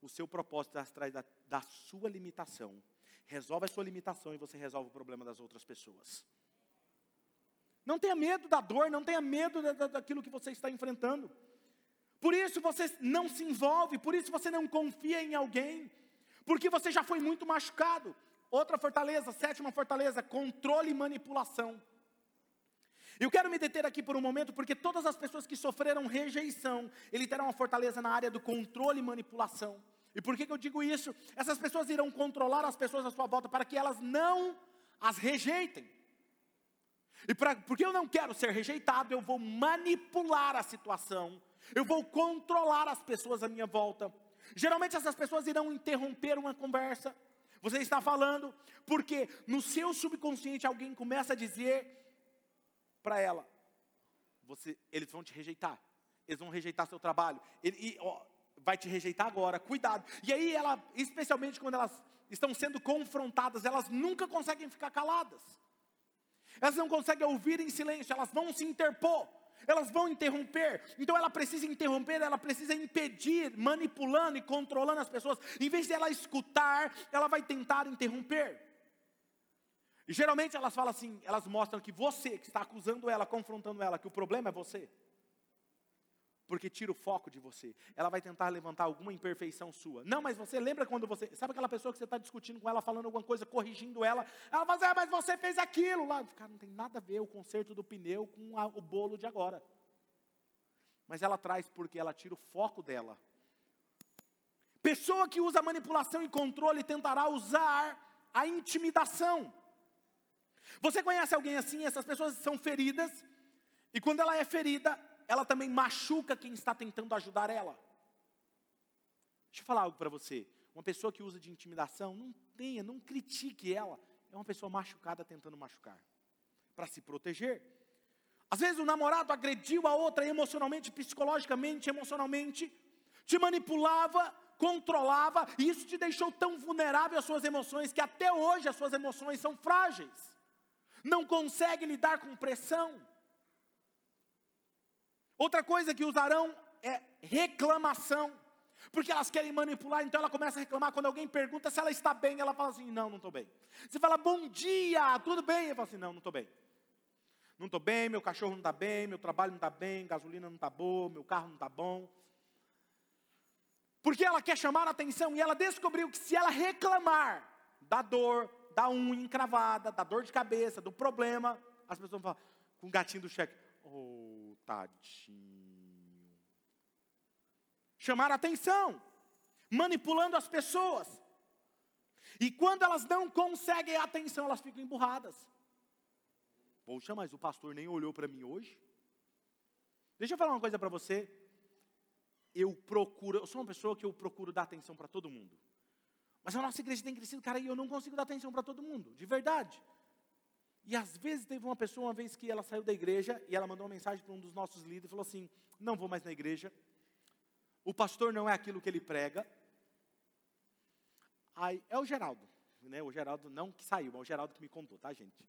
[SPEAKER 2] O seu propósito atrás da, da sua limitação. Resolve a sua limitação e você resolve o problema das outras pessoas. Não tenha medo da dor, não tenha medo da, daquilo que você está enfrentando. Por isso você não se envolve, por isso você não confia em alguém, porque você já foi muito machucado. Outra fortaleza, sétima fortaleza, controle e manipulação. Eu quero me deter aqui por um momento, porque todas as pessoas que sofreram rejeição, ele terá uma fortaleza na área do controle e manipulação. E por que, que eu digo isso? Essas pessoas irão controlar as pessoas à sua volta para que elas não as rejeitem. E pra, porque eu não quero ser rejeitado, eu vou manipular a situação, eu vou controlar as pessoas à minha volta. Geralmente essas pessoas irão interromper uma conversa. Você está falando, porque no seu subconsciente alguém começa a dizer para ela: você, eles vão te rejeitar, eles vão rejeitar seu trabalho, ele, e, ó, vai te rejeitar agora, cuidado. E aí ela, especialmente quando elas estão sendo confrontadas, elas nunca conseguem ficar caladas. Elas não conseguem ouvir em silêncio, elas vão se interpor, elas vão interromper. Então ela precisa interromper, ela precisa impedir, manipulando e controlando as pessoas. Em vez de ela escutar, ela vai tentar interromper. E geralmente elas falam assim, elas mostram que você que está acusando ela, confrontando ela, que o problema é você. Porque tira o foco de você. Ela vai tentar levantar alguma imperfeição sua. Não, mas você lembra quando você. Sabe aquela pessoa que você está discutindo com ela, falando alguma coisa, corrigindo ela? Ela fala assim, ah, mas você fez aquilo lá. Cara, não tem nada a ver o conserto do pneu com a, o bolo de agora. Mas ela traz porque ela tira o foco dela. Pessoa que usa manipulação e controle tentará usar a intimidação. Você conhece alguém assim? Essas pessoas são feridas, e quando ela é ferida, ela também machuca quem está tentando ajudar ela. Deixa eu falar algo para você. Uma pessoa que usa de intimidação, não tenha, não critique ela. É uma pessoa machucada tentando machucar. Para se proteger. Às vezes o namorado agrediu a outra emocionalmente, psicologicamente, emocionalmente, te manipulava, controlava, e isso te deixou tão vulnerável às suas emoções que até hoje as suas emoções são frágeis. Não consegue lidar com pressão. Outra coisa que usarão é reclamação. Porque elas querem manipular, então ela começa a reclamar. Quando alguém pergunta se ela está bem, ela fala assim: Não, não estou bem. Você fala bom dia, tudo bem? Ela fala assim: Não, não estou bem. Não estou bem, meu cachorro não está bem, meu trabalho não está bem, gasolina não está boa, meu carro não está bom. Porque ela quer chamar a atenção e ela descobriu que se ela reclamar da dor, da unha encravada, da dor de cabeça, do problema, as pessoas vão falar, com o gatinho do cheque, oh, tadinho. Chamar atenção, manipulando as pessoas. E quando elas não conseguem a atenção, elas ficam emburradas. Poxa, mas o pastor nem olhou para mim hoje. Deixa eu falar uma coisa para você. Eu procuro, eu sou uma pessoa que eu procuro dar atenção para todo mundo. Mas a nossa igreja tem crescido, cara, e eu não consigo dar atenção para todo mundo, de verdade. E às vezes teve uma pessoa, uma vez que ela saiu da igreja, e ela mandou uma mensagem para um dos nossos líderes, e falou assim: Não vou mais na igreja, o pastor não é aquilo que ele prega. Aí, é o Geraldo, né? O Geraldo não que saiu, mas o Geraldo que me contou, tá, gente?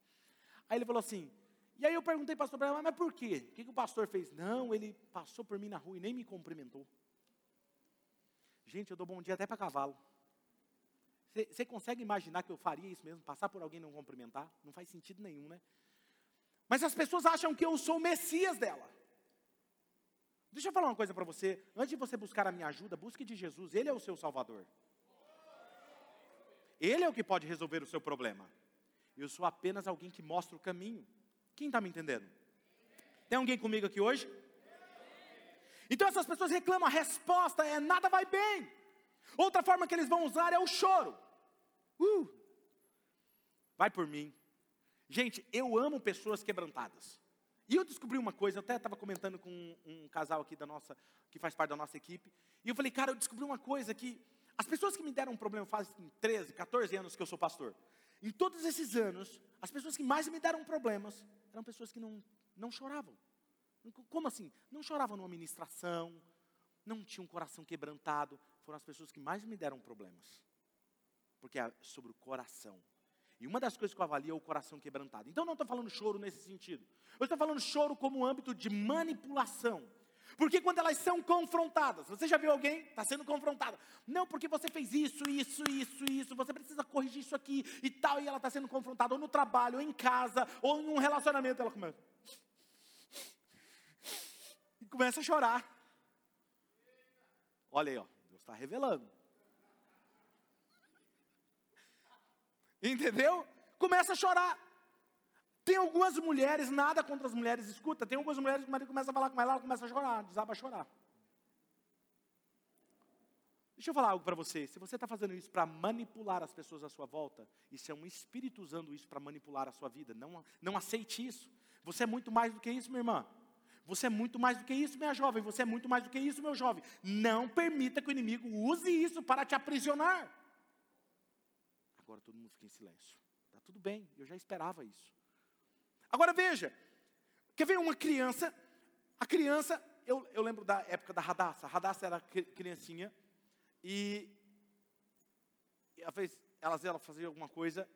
[SPEAKER 2] Aí ele falou assim, e aí eu perguntei para o pastor, mas por quê? O que, que o pastor fez? Não, ele passou por mim na rua e nem me cumprimentou. Gente, eu dou bom dia até para cavalo. Você consegue imaginar que eu faria isso mesmo? Passar por alguém e não cumprimentar? Não faz sentido nenhum, né? Mas as pessoas acham que eu sou o Messias dela. Deixa eu falar uma coisa para você. Antes de você buscar a minha ajuda, busque de Jesus. Ele é o seu Salvador. Ele é o que pode resolver o seu problema. Eu sou apenas alguém que mostra o caminho. Quem está me entendendo? Tem alguém comigo aqui hoje? Então essas pessoas reclamam, a resposta é nada vai bem. Outra forma que eles vão usar é o choro. Uh, vai por mim. Gente, eu amo pessoas quebrantadas. E eu descobri uma coisa, eu até estava comentando com um, um, casal aqui da nossa, que faz parte da nossa equipe, e eu falei, cara, eu descobri uma coisa que as pessoas que me deram um problema fazem 13, 14 anos que eu sou pastor. Em todos esses anos, as pessoas que mais me deram problemas eram pessoas que não, não choravam. Como assim? Não choravam numa ministração, não tinham um coração quebrantado. Foram as pessoas que mais me deram problemas. Porque é sobre o coração. E uma das coisas que eu avalio é o coração quebrantado. Então não estou falando choro nesse sentido. Eu estou falando choro como âmbito de manipulação. Porque quando elas são confrontadas, você já viu alguém está sendo confrontada? Não, porque você fez isso, isso, isso, isso, você precisa corrigir isso aqui e tal, e ela está sendo confrontada ou no trabalho, ou em casa, ou em um relacionamento, ela começa. E começa a chorar. Olha aí, ó, está revelando. Entendeu? Começa a chorar. Tem algumas mulheres, nada contra as mulheres, escuta, tem algumas mulheres que o marido começa a falar com ela, ela começa a chorar, desaba a chorar. Deixa eu falar algo para você. Se você está fazendo isso para manipular as pessoas à sua volta, isso é um espírito usando isso para manipular a sua vida. Não, não aceite isso. Você é muito mais do que isso, minha irmã. Você é muito mais do que isso, minha jovem. Você é muito mais do que isso, meu jovem. Não permita que o inimigo use isso para te aprisionar. Agora todo mundo fica em silêncio. Está tudo bem, eu já esperava isso. Agora veja, quer ver uma criança? A criança, eu, eu lembro da época da Radassa. A Radassa era criancinha e ela fez, ela, ela fazia alguma coisa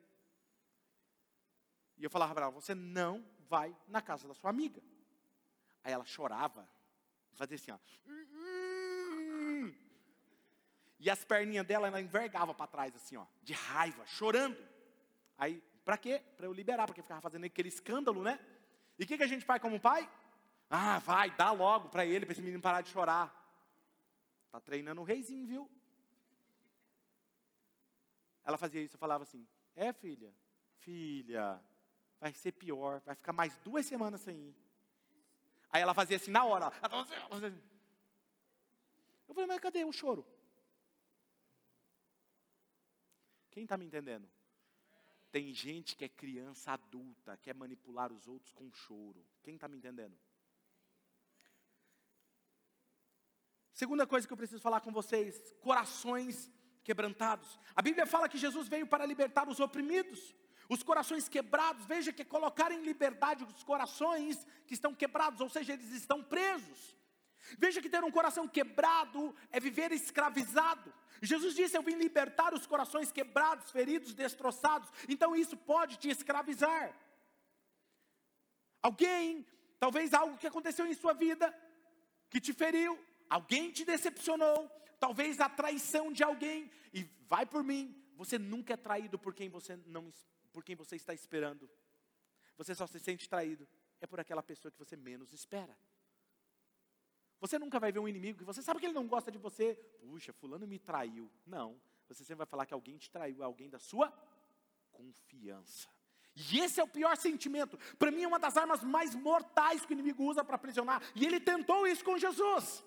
[SPEAKER 2] e eu falava para ela: você não vai na casa da sua amiga. Aí ela chorava, fazia assim, ó. E as perninhas dela, ela envergava para trás, assim, ó, de raiva, chorando. Aí para quê? Para eu liberar, porque ficava fazendo aquele escândalo, né? E o que, que a gente faz como pai? Ah, vai, dá logo para ele, para esse menino parar de chorar. Está treinando o reizinho, viu? Ela fazia isso, eu falava assim: É, filha, filha, vai ser pior, vai ficar mais duas semanas sem ir. Aí ela fazia assim na hora. Assim. Eu falei, mas cadê o choro? Quem está me entendendo? Tem gente que é criança adulta, quer manipular os outros com choro. Quem está me entendendo? Segunda coisa que eu preciso falar com vocês: corações quebrantados. A Bíblia fala que Jesus veio para libertar os oprimidos. Os corações quebrados, veja que colocar em liberdade os corações que estão quebrados, ou seja, eles estão presos. Veja que ter um coração quebrado é viver escravizado. Jesus disse: Eu vim libertar os corações quebrados, feridos, destroçados. Então isso pode te escravizar. Alguém, talvez algo que aconteceu em sua vida, que te feriu, alguém te decepcionou, talvez a traição de alguém, e vai por mim, você nunca é traído por quem você não por quem você está esperando. Você só se sente traído é por aquela pessoa que você menos espera. Você nunca vai ver um inimigo que você sabe que ele não gosta de você. Puxa, fulano me traiu. Não. Você sempre vai falar que alguém te traiu, é alguém da sua confiança. E esse é o pior sentimento. Para mim é uma das armas mais mortais que o inimigo usa para aprisionar. E ele tentou isso com Jesus.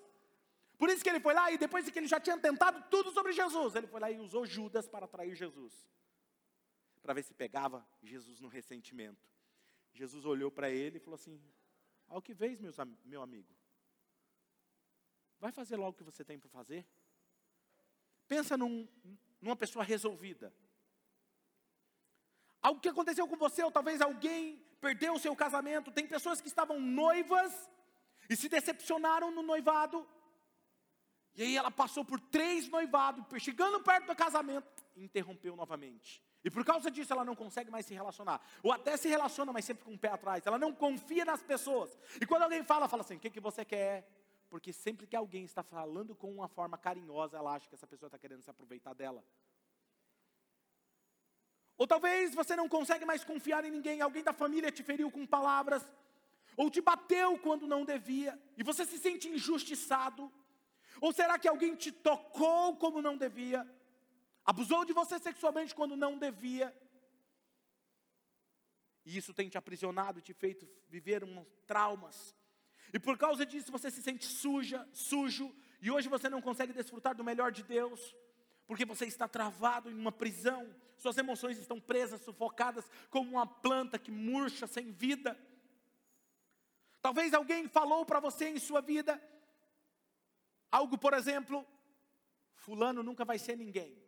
[SPEAKER 2] Por isso que ele foi lá e depois que ele já tinha tentado tudo sobre Jesus, ele foi lá e usou Judas para atrair Jesus. Para ver se pegava Jesus no ressentimento. Jesus olhou para ele e falou assim: Ao que vês, meus, meu amigo? Vai fazer logo o que você tem para fazer? Pensa num, numa pessoa resolvida. Algo que aconteceu com você, ou talvez alguém perdeu o seu casamento. Tem pessoas que estavam noivas e se decepcionaram no noivado e aí ela passou por três noivados, chegando perto do casamento, interrompeu novamente. E por causa disso ela não consegue mais se relacionar. Ou até se relaciona, mas sempre com o pé atrás. Ela não confia nas pessoas. E quando alguém fala, fala assim: o que, que você quer? Porque sempre que alguém está falando com uma forma carinhosa, ela acha que essa pessoa está querendo se aproveitar dela. Ou talvez você não consegue mais confiar em ninguém, alguém da família te feriu com palavras, ou te bateu quando não devia, e você se sente injustiçado. Ou será que alguém te tocou como não devia? Abusou de você sexualmente quando não devia? E isso tem te aprisionado, te feito viver uns traumas. E por causa disso você se sente suja, sujo, e hoje você não consegue desfrutar do melhor de Deus, porque você está travado em uma prisão, suas emoções estão presas, sufocadas, como uma planta que murcha sem vida. Talvez alguém falou para você em sua vida, Algo, por exemplo, fulano nunca vai ser ninguém.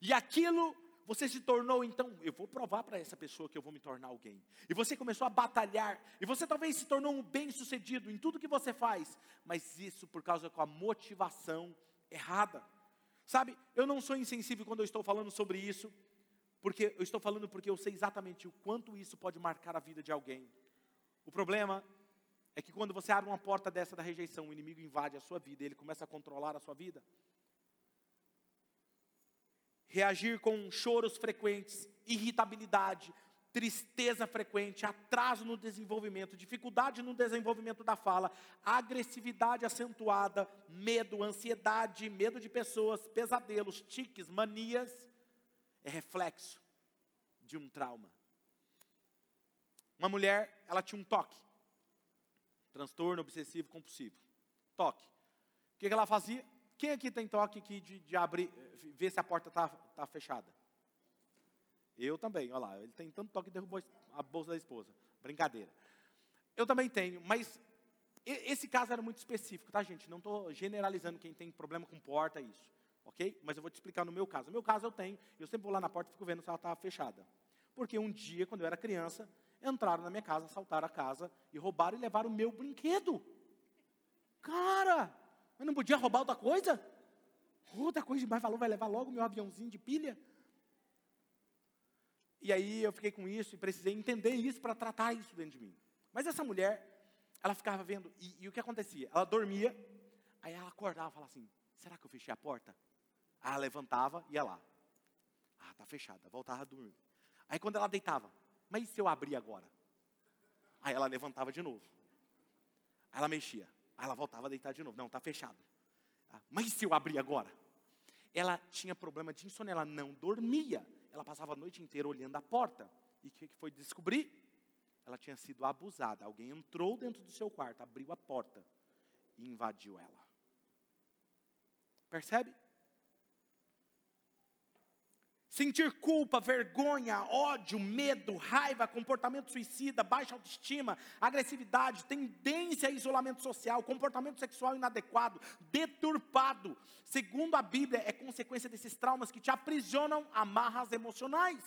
[SPEAKER 2] E aquilo você se tornou, então, eu vou provar para essa pessoa que eu vou me tornar alguém. E você começou a batalhar, e você talvez se tornou um bem-sucedido em tudo que você faz, mas isso por causa com a motivação errada. Sabe, eu não sou insensível quando eu estou falando sobre isso, porque eu estou falando porque eu sei exatamente o quanto isso pode marcar a vida de alguém. O problema é que quando você abre uma porta dessa da rejeição, o inimigo invade a sua vida, ele começa a controlar a sua vida. Reagir com choros frequentes, irritabilidade, tristeza frequente, atraso no desenvolvimento, dificuldade no desenvolvimento da fala, agressividade acentuada, medo, ansiedade, medo de pessoas, pesadelos, tiques, manias, é reflexo de um trauma. Uma mulher, ela tinha um toque. Transtorno obsessivo compulsivo. Toque. O que, ela fazia? Quem aqui tem toque aqui de, de abrir, ver se a porta está tá fechada? Eu também, olha lá, ele tem tanto toque que derrubou a bolsa da esposa. Brincadeira. Eu também tenho, mas esse caso era muito específico, tá, gente? Não estou generalizando quem tem problema com porta, isso. Ok? Mas eu vou te explicar no meu caso. No meu caso eu tenho, eu sempre vou lá na porta e fico vendo se ela estava fechada. Porque um dia, quando eu era criança, entraram na minha casa, assaltaram a casa e roubaram e levaram o meu brinquedo. Cara, mas não podia roubar outra coisa? Outra coisa de mais valor vai levar logo meu aviãozinho de pilha? E aí eu fiquei com isso e precisei entender isso para tratar isso dentro de mim. Mas essa mulher, ela ficava vendo, e, e o que acontecia? Ela dormia, aí ela acordava e falava assim: será que eu fechei a porta? Aí ela levantava e ia lá. Ah, tá fechada, voltava a dormir. Aí quando ela deitava, mas e se eu abrir agora? Aí ela levantava de novo. Aí ela mexia. Aí ela voltava a deitar de novo. Não, está fechado. Ah, mas se eu abrir agora? Ela tinha problema de insônia, ela não dormia. Ela passava a noite inteira olhando a porta. E o que foi descobrir? Ela tinha sido abusada. Alguém entrou dentro do seu quarto, abriu a porta e invadiu ela. Percebe? Sentir culpa, vergonha, ódio, medo, raiva, comportamento suicida, baixa autoestima, agressividade, tendência a isolamento social, comportamento sexual inadequado, deturpado, segundo a Bíblia, é consequência desses traumas que te aprisionam amarras emocionais.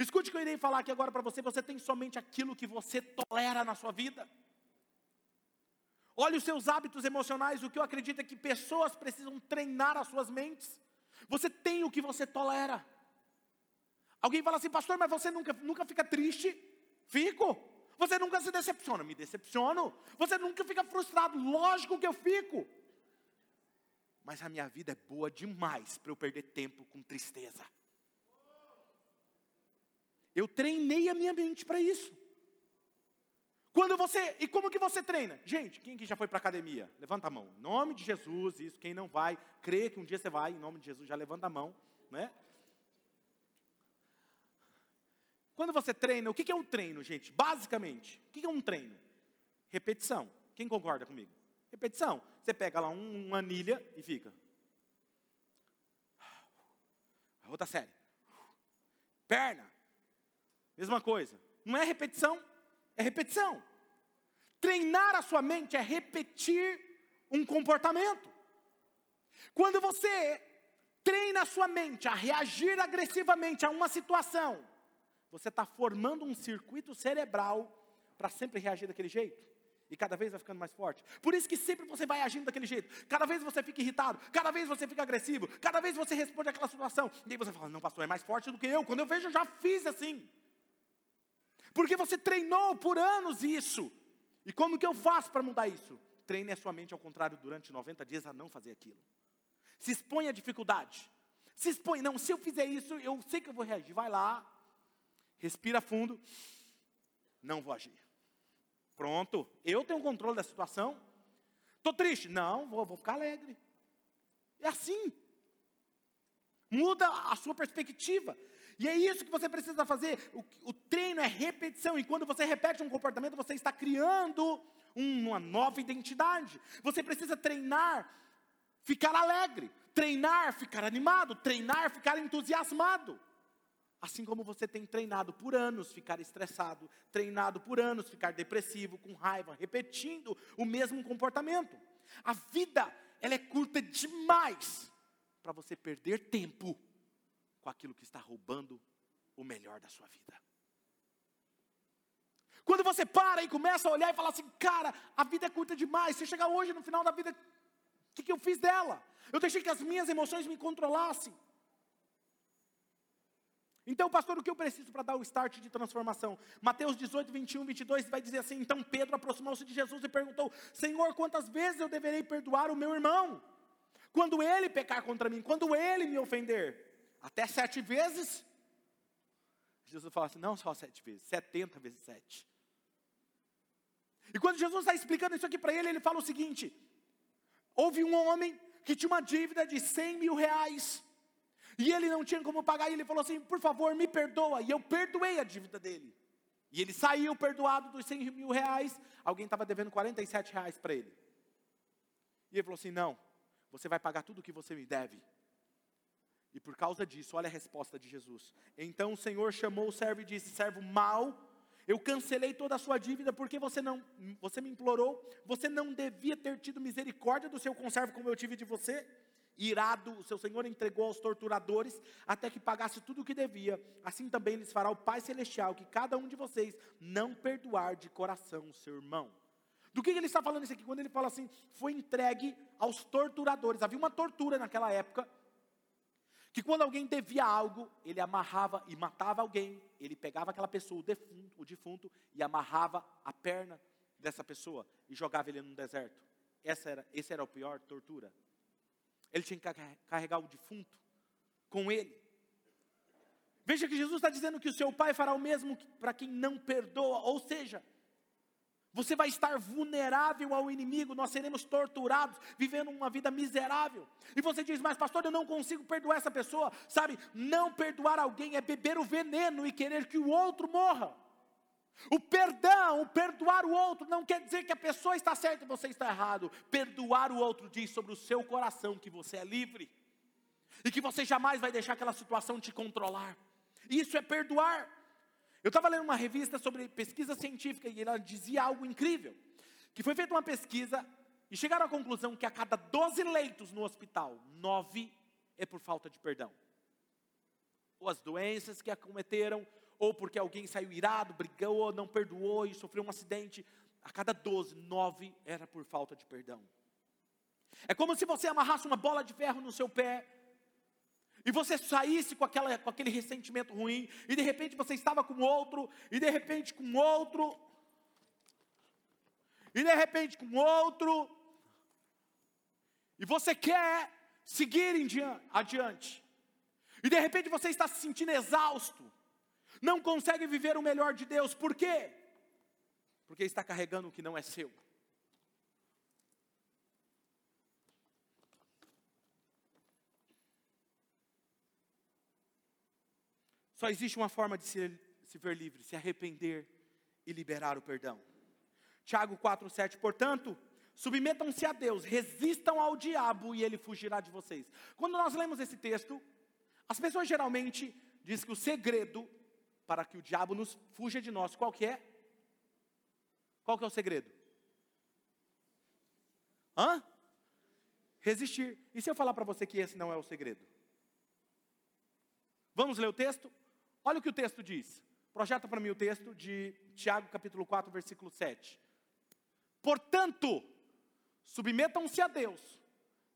[SPEAKER 2] Escute o que eu irei falar aqui agora para você. Você tem somente aquilo que você tolera na sua vida. Olhe os seus hábitos emocionais. O que eu acredito é que pessoas precisam treinar as suas mentes. Você tem o que você tolera. Alguém fala assim, pastor, mas você nunca, nunca fica triste? Fico. Você nunca se decepciona? Me decepciono. Você nunca fica frustrado? Lógico que eu fico. Mas a minha vida é boa demais para eu perder tempo com tristeza. Eu treinei a minha mente para isso. Quando você, e como que você treina? Gente, quem que já foi para academia? Levanta a mão. Em nome de Jesus, isso. Quem não vai, crê que um dia você vai, em nome de Jesus, já levanta a mão, né? Quando você treina, o que é um treino, gente? Basicamente, o que é um treino? Repetição. Quem concorda comigo? Repetição. Você pega lá uma anilha e fica. Outra série. Perna. Mesma coisa. Não é repetição, é repetição. Treinar a sua mente é repetir um comportamento. Quando você treina a sua mente a reagir agressivamente a uma situação, você está formando um circuito cerebral para sempre reagir daquele jeito. E cada vez vai ficando mais forte. Por isso que sempre você vai agindo daquele jeito. Cada vez você fica irritado, cada vez você fica agressivo, cada vez você responde àquela situação. E aí você fala, não, pastor, é mais forte do que eu. Quando eu vejo, eu já fiz assim. Porque você treinou por anos isso. E como que eu faço para mudar isso? Treine a sua mente ao contrário durante 90 dias a não fazer aquilo. Se expõe à dificuldade. Se expõe, não, se eu fizer isso, eu sei que eu vou reagir. Vai lá, respira fundo, não vou agir. Pronto, eu tenho controle da situação. Estou triste? Não, vou, vou ficar alegre. É assim. Muda a sua perspectiva. E é isso que você precisa fazer. O, o treino é repetição. E quando você repete um comportamento, você está criando uma nova identidade. Você precisa treinar, ficar alegre. Treinar, ficar animado. Treinar, ficar entusiasmado. Assim como você tem treinado por anos ficar estressado, treinado por anos ficar depressivo, com raiva, repetindo o mesmo comportamento. A vida, ela é curta demais para você perder tempo com aquilo que está roubando o melhor da sua vida. Quando você para e começa a olhar e falar assim, cara, a vida é curta demais. Se chegar hoje no final da vida, o que, que eu fiz dela? Eu deixei que as minhas emoções me controlassem. Então, pastor, o que eu preciso para dar o start de transformação? Mateus 18, 21, 22 vai dizer assim: Então Pedro aproximou-se de Jesus e perguntou: Senhor, quantas vezes eu deverei perdoar o meu irmão? Quando ele pecar contra mim, quando ele me ofender? Até sete vezes? Jesus fala assim: não só sete vezes, setenta vezes sete. E quando Jesus está explicando isso aqui para ele, ele fala o seguinte: houve um homem que tinha uma dívida de cem mil reais, e ele não tinha como pagar, e ele falou assim: por favor, me perdoa, e eu perdoei a dívida dele. E ele saiu perdoado dos cem mil reais, alguém estava devendo 47 reais para ele. E ele falou assim: não, você vai pagar tudo o que você me deve. E por causa disso, olha a resposta de Jesus. Então o Senhor chamou o servo e disse: Servo mau, eu cancelei toda a sua dívida porque você não, você me implorou, você não devia ter tido misericórdia do seu conservo como eu tive de você. Irado, o seu Senhor entregou aos torturadores até que pagasse tudo o que devia. Assim também lhes fará o Pai celestial que cada um de vocês não perdoar de coração o seu irmão. Do que ele está falando isso aqui? Quando ele fala assim, foi entregue aos torturadores. Havia uma tortura naquela época que quando alguém devia algo, ele amarrava e matava alguém, ele pegava aquela pessoa, o defunto, o defunto, e amarrava a perna dessa pessoa e jogava ele no deserto. Essa era, esse era o pior tortura. Ele tinha que carregar o defunto com ele. Veja que Jesus está dizendo que o seu pai fará o mesmo para quem não perdoa, ou seja, você vai estar vulnerável ao inimigo, nós seremos torturados, vivendo uma vida miserável. E você diz, mas pastor, eu não consigo perdoar essa pessoa. Sabe, não perdoar alguém é beber o veneno e querer que o outro morra. O perdão, o perdoar o outro, não quer dizer que a pessoa está certa e você está errado. Perdoar o outro diz sobre o seu coração que você é livre e que você jamais vai deixar aquela situação te controlar. Isso é perdoar. Eu estava lendo uma revista sobre pesquisa científica e ela dizia algo incrível. Que foi feita uma pesquisa e chegaram à conclusão que a cada 12 leitos no hospital, 9 é por falta de perdão. Ou as doenças que acometeram, ou porque alguém saiu irado, brigou, não perdoou e sofreu um acidente. A cada 12, 9 era por falta de perdão. É como se você amarrasse uma bola de ferro no seu pé e você saísse com, aquela, com aquele ressentimento ruim, e de repente você estava com outro, e de repente com outro, e de repente com outro, e você quer seguir adiante, e de repente você está se sentindo exausto, não consegue viver o melhor de Deus, por quê? Porque está carregando o que não é seu. Só existe uma forma de se, se ver livre: se arrepender e liberar o perdão. Tiago 4,7: Portanto, submetam-se a Deus, resistam ao diabo e ele fugirá de vocês. Quando nós lemos esse texto, as pessoas geralmente dizem que o segredo para que o diabo nos fuja de nós, qual que é? Qual que é o segredo? Hã? Resistir. E se eu falar para você que esse não é o segredo? Vamos ler o texto? Olha o que o texto diz. Projeta para mim o texto de Tiago capítulo 4, versículo 7. Portanto, submetam-se a Deus,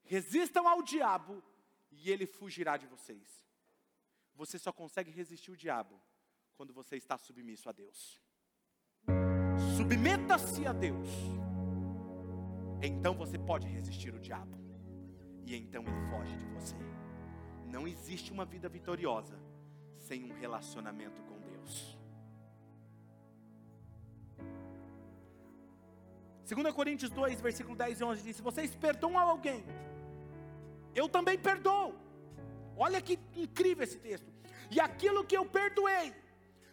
[SPEAKER 2] resistam ao diabo e ele fugirá de vocês. Você só consegue resistir o diabo quando você está submisso a Deus. Submeta-se a Deus. Então você pode resistir o diabo. E então ele foge de você. Não existe uma vida vitoriosa sem um relacionamento com Deus. 2 Coríntios 2, versículo 10 e 11 diz: vocês perdoam a alguém, eu também perdoo. Olha que incrível esse texto. E aquilo que eu perdoei,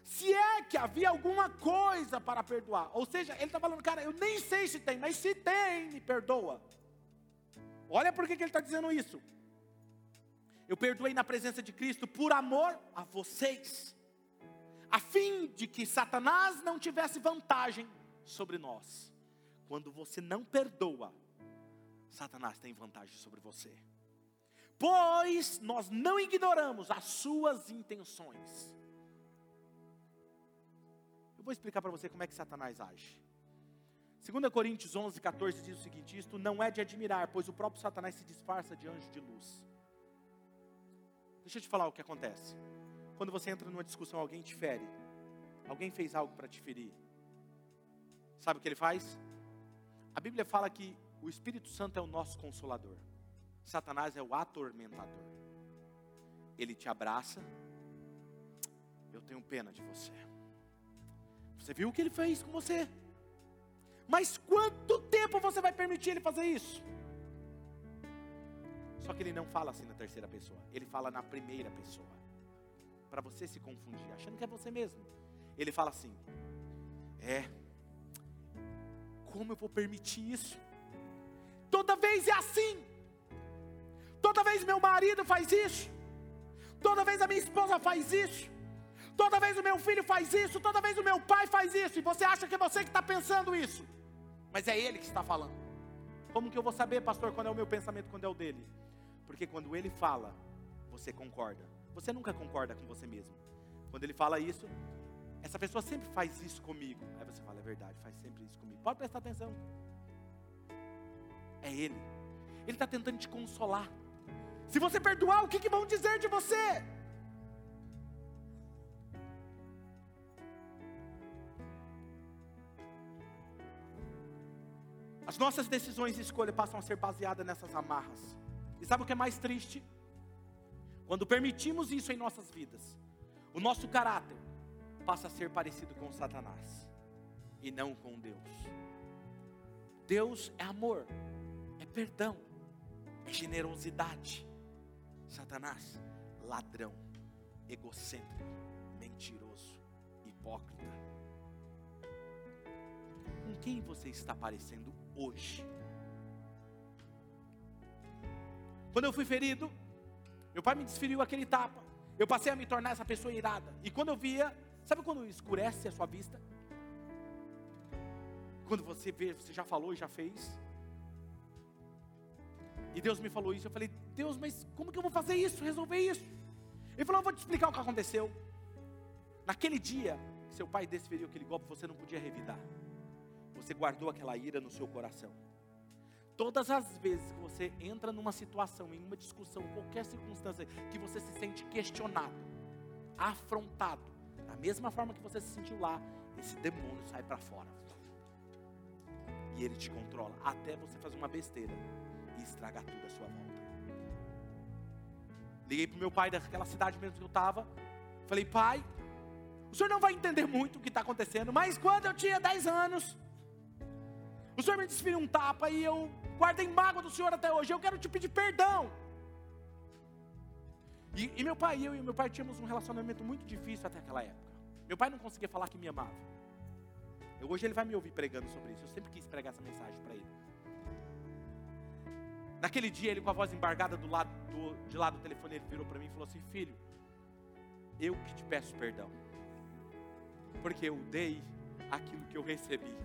[SPEAKER 2] se é que havia alguma coisa para perdoar, ou seja, ele está falando, cara, eu nem sei se tem, mas se tem, me perdoa. Olha por que ele está dizendo isso. Eu perdoei na presença de Cristo por amor a vocês, a fim de que Satanás não tivesse vantagem sobre nós. Quando você não perdoa, Satanás tem vantagem sobre você. Pois nós não ignoramos as suas intenções. Eu vou explicar para você como é que Satanás age. 2 Coríntios 11, 14 diz o seguinte: Isto não é de admirar, pois o próprio Satanás se disfarça de anjo de luz. Deixa eu te falar o que acontece. Quando você entra numa discussão, alguém te fere. Alguém fez algo para te ferir. Sabe o que ele faz? A Bíblia fala que o Espírito Santo é o nosso consolador. Satanás é o atormentador. Ele te abraça. Eu tenho pena de você. Você viu o que ele fez com você? Mas quanto tempo você vai permitir ele fazer isso? Só que ele não fala assim na terceira pessoa, ele fala na primeira pessoa. Para você se confundir, achando que é você mesmo. Ele fala assim: É, como eu vou permitir isso? Toda vez é assim. Toda vez meu marido faz isso. Toda vez a minha esposa faz isso. Toda vez o meu filho faz isso. Toda vez o meu pai faz isso. E você acha que é você que está pensando isso. Mas é ele que está falando. Como que eu vou saber, pastor, quando é o meu pensamento, quando é o dele? Porque quando ele fala, você concorda. Você nunca concorda com você mesmo. Quando ele fala isso, essa pessoa sempre faz isso comigo. Aí você fala, é verdade, faz sempre isso comigo. Pode prestar atenção. É ele. Ele está tentando te consolar. Se você perdoar, o que, que vão dizer de você? As nossas decisões e escolhas passam a ser baseadas nessas amarras. E sabe o que é mais triste? Quando permitimos isso em nossas vidas, o nosso caráter passa a ser parecido com Satanás e não com Deus. Deus é amor, é perdão, é generosidade. Satanás, ladrão, egocêntrico, mentiroso, hipócrita. Com quem você está parecendo hoje? Quando eu fui ferido, meu pai me desferiu aquele tapa. Eu passei a me tornar essa pessoa irada. E quando eu via, sabe quando escurece a sua vista? Quando você vê, você já falou e já fez. E Deus me falou isso. Eu falei, Deus, mas como que eu vou fazer isso, resolver isso? Ele falou, eu vou te explicar o que aconteceu. Naquele dia, seu pai desferiu aquele golpe, você não podia revidar. Você guardou aquela ira no seu coração. Todas as vezes que você entra numa situação, em uma discussão, qualquer circunstância, que você se sente questionado, afrontado, da mesma forma que você se sentiu lá, esse demônio sai para fora. E ele te controla até você fazer uma besteira e estragar tudo à sua volta. Liguei para o meu pai daquela cidade mesmo que eu estava. Falei, pai, o senhor não vai entender muito o que está acontecendo, mas quando eu tinha 10 anos, o senhor me desferiu um tapa e eu guardei mágoa do senhor até hoje. Eu quero te pedir perdão. E, e meu pai, eu e meu pai tínhamos um relacionamento muito difícil até aquela época. Meu pai não conseguia falar que me amava. Eu, hoje ele vai me ouvir pregando sobre isso. Eu sempre quis pregar essa mensagem para ele. Naquele dia, ele com a voz embargada do lado, do, de lá do telefone, ele virou para mim e falou assim: Filho, eu que te peço perdão, porque eu dei aquilo que eu recebi.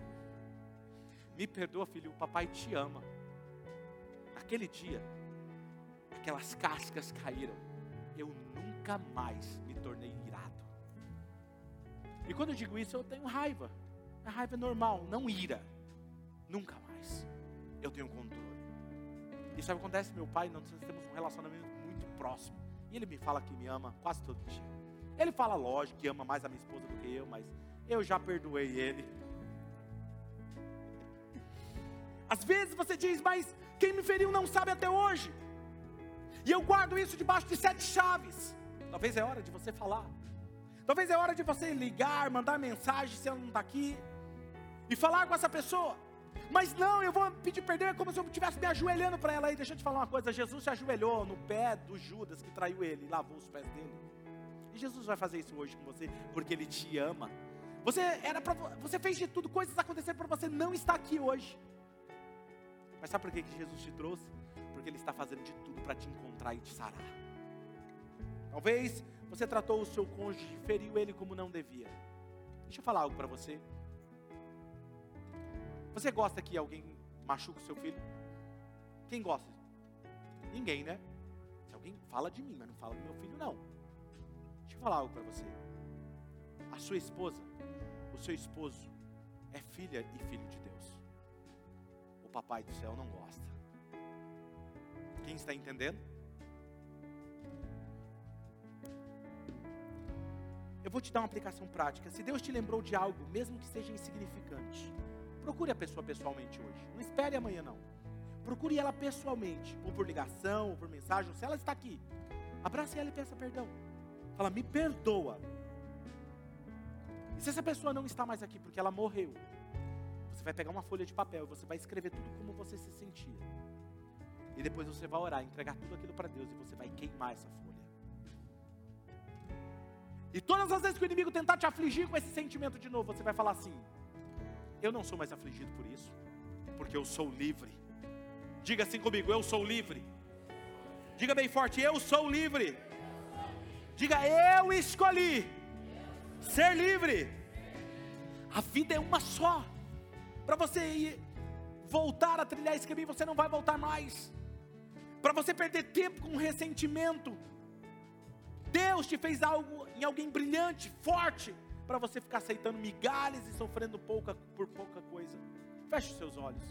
[SPEAKER 2] Me perdoa, filho, o papai te ama. Naquele dia, aquelas cascas caíram. Eu nunca mais me tornei irado. E quando eu digo isso, eu tenho raiva. A raiva é normal, não ira. Nunca mais. Eu tenho controle. E sabe o que acontece? Meu pai, nós temos um relacionamento muito próximo. E ele me fala que me ama quase todo dia. Ele fala, lógico, que ama mais a minha esposa do que eu, mas eu já perdoei ele. Às vezes você diz, mas quem me feriu não sabe até hoje. E eu guardo isso debaixo de sete chaves. Talvez é hora de você falar. Talvez é hora de você ligar, mandar mensagem se ela não está aqui. E falar com essa pessoa. Mas não, eu vou pedir perdão, é como se eu estivesse me ajoelhando para ela. E deixa eu te falar uma coisa: Jesus se ajoelhou no pé do Judas que traiu ele, e lavou os pés dele. E Jesus vai fazer isso hoje com você, porque Ele te ama. Você era pra, você fez de tudo, coisas aconteceram para você não estar aqui hoje. Mas sabe por que Jesus te trouxe? Porque Ele está fazendo de tudo para te encontrar e te sarar. Talvez você tratou o seu cônjuge, feriu ele como não devia. Deixa eu falar algo para você. Você gosta que alguém machuque o seu filho? Quem gosta? Ninguém, né? Se alguém fala de mim, mas não fala do meu filho, não. Deixa eu falar algo para você. A sua esposa, o seu esposo, é filha e filho de Deus. Papai do céu não gosta. Quem está entendendo? Eu vou te dar uma aplicação prática. Se Deus te lembrou de algo, mesmo que seja insignificante, Procure a pessoa pessoalmente hoje. Não espere amanhã não. Procure ela pessoalmente, ou por ligação, ou por mensagem, se ela está aqui. Abrace ela e peça perdão. Fala, me perdoa. E se essa pessoa não está mais aqui porque ela morreu, vai pegar uma folha de papel e você vai escrever tudo como você se sentia. E depois você vai orar, entregar tudo aquilo para Deus e você vai queimar essa folha. E todas as vezes que o inimigo tentar te afligir com esse sentimento de novo, você vai falar assim: eu não sou mais afligido por isso, porque eu sou livre. Diga assim comigo: eu sou livre. Diga bem forte: eu sou livre. Diga: eu escolhi ser livre. A vida é uma só. Para você ir voltar a trilhar esse caminho, você não vai voltar mais. Para você perder tempo com ressentimento, Deus te fez algo em alguém brilhante, forte para você ficar aceitando migalhas e sofrendo pouca, por pouca coisa. Feche os seus olhos.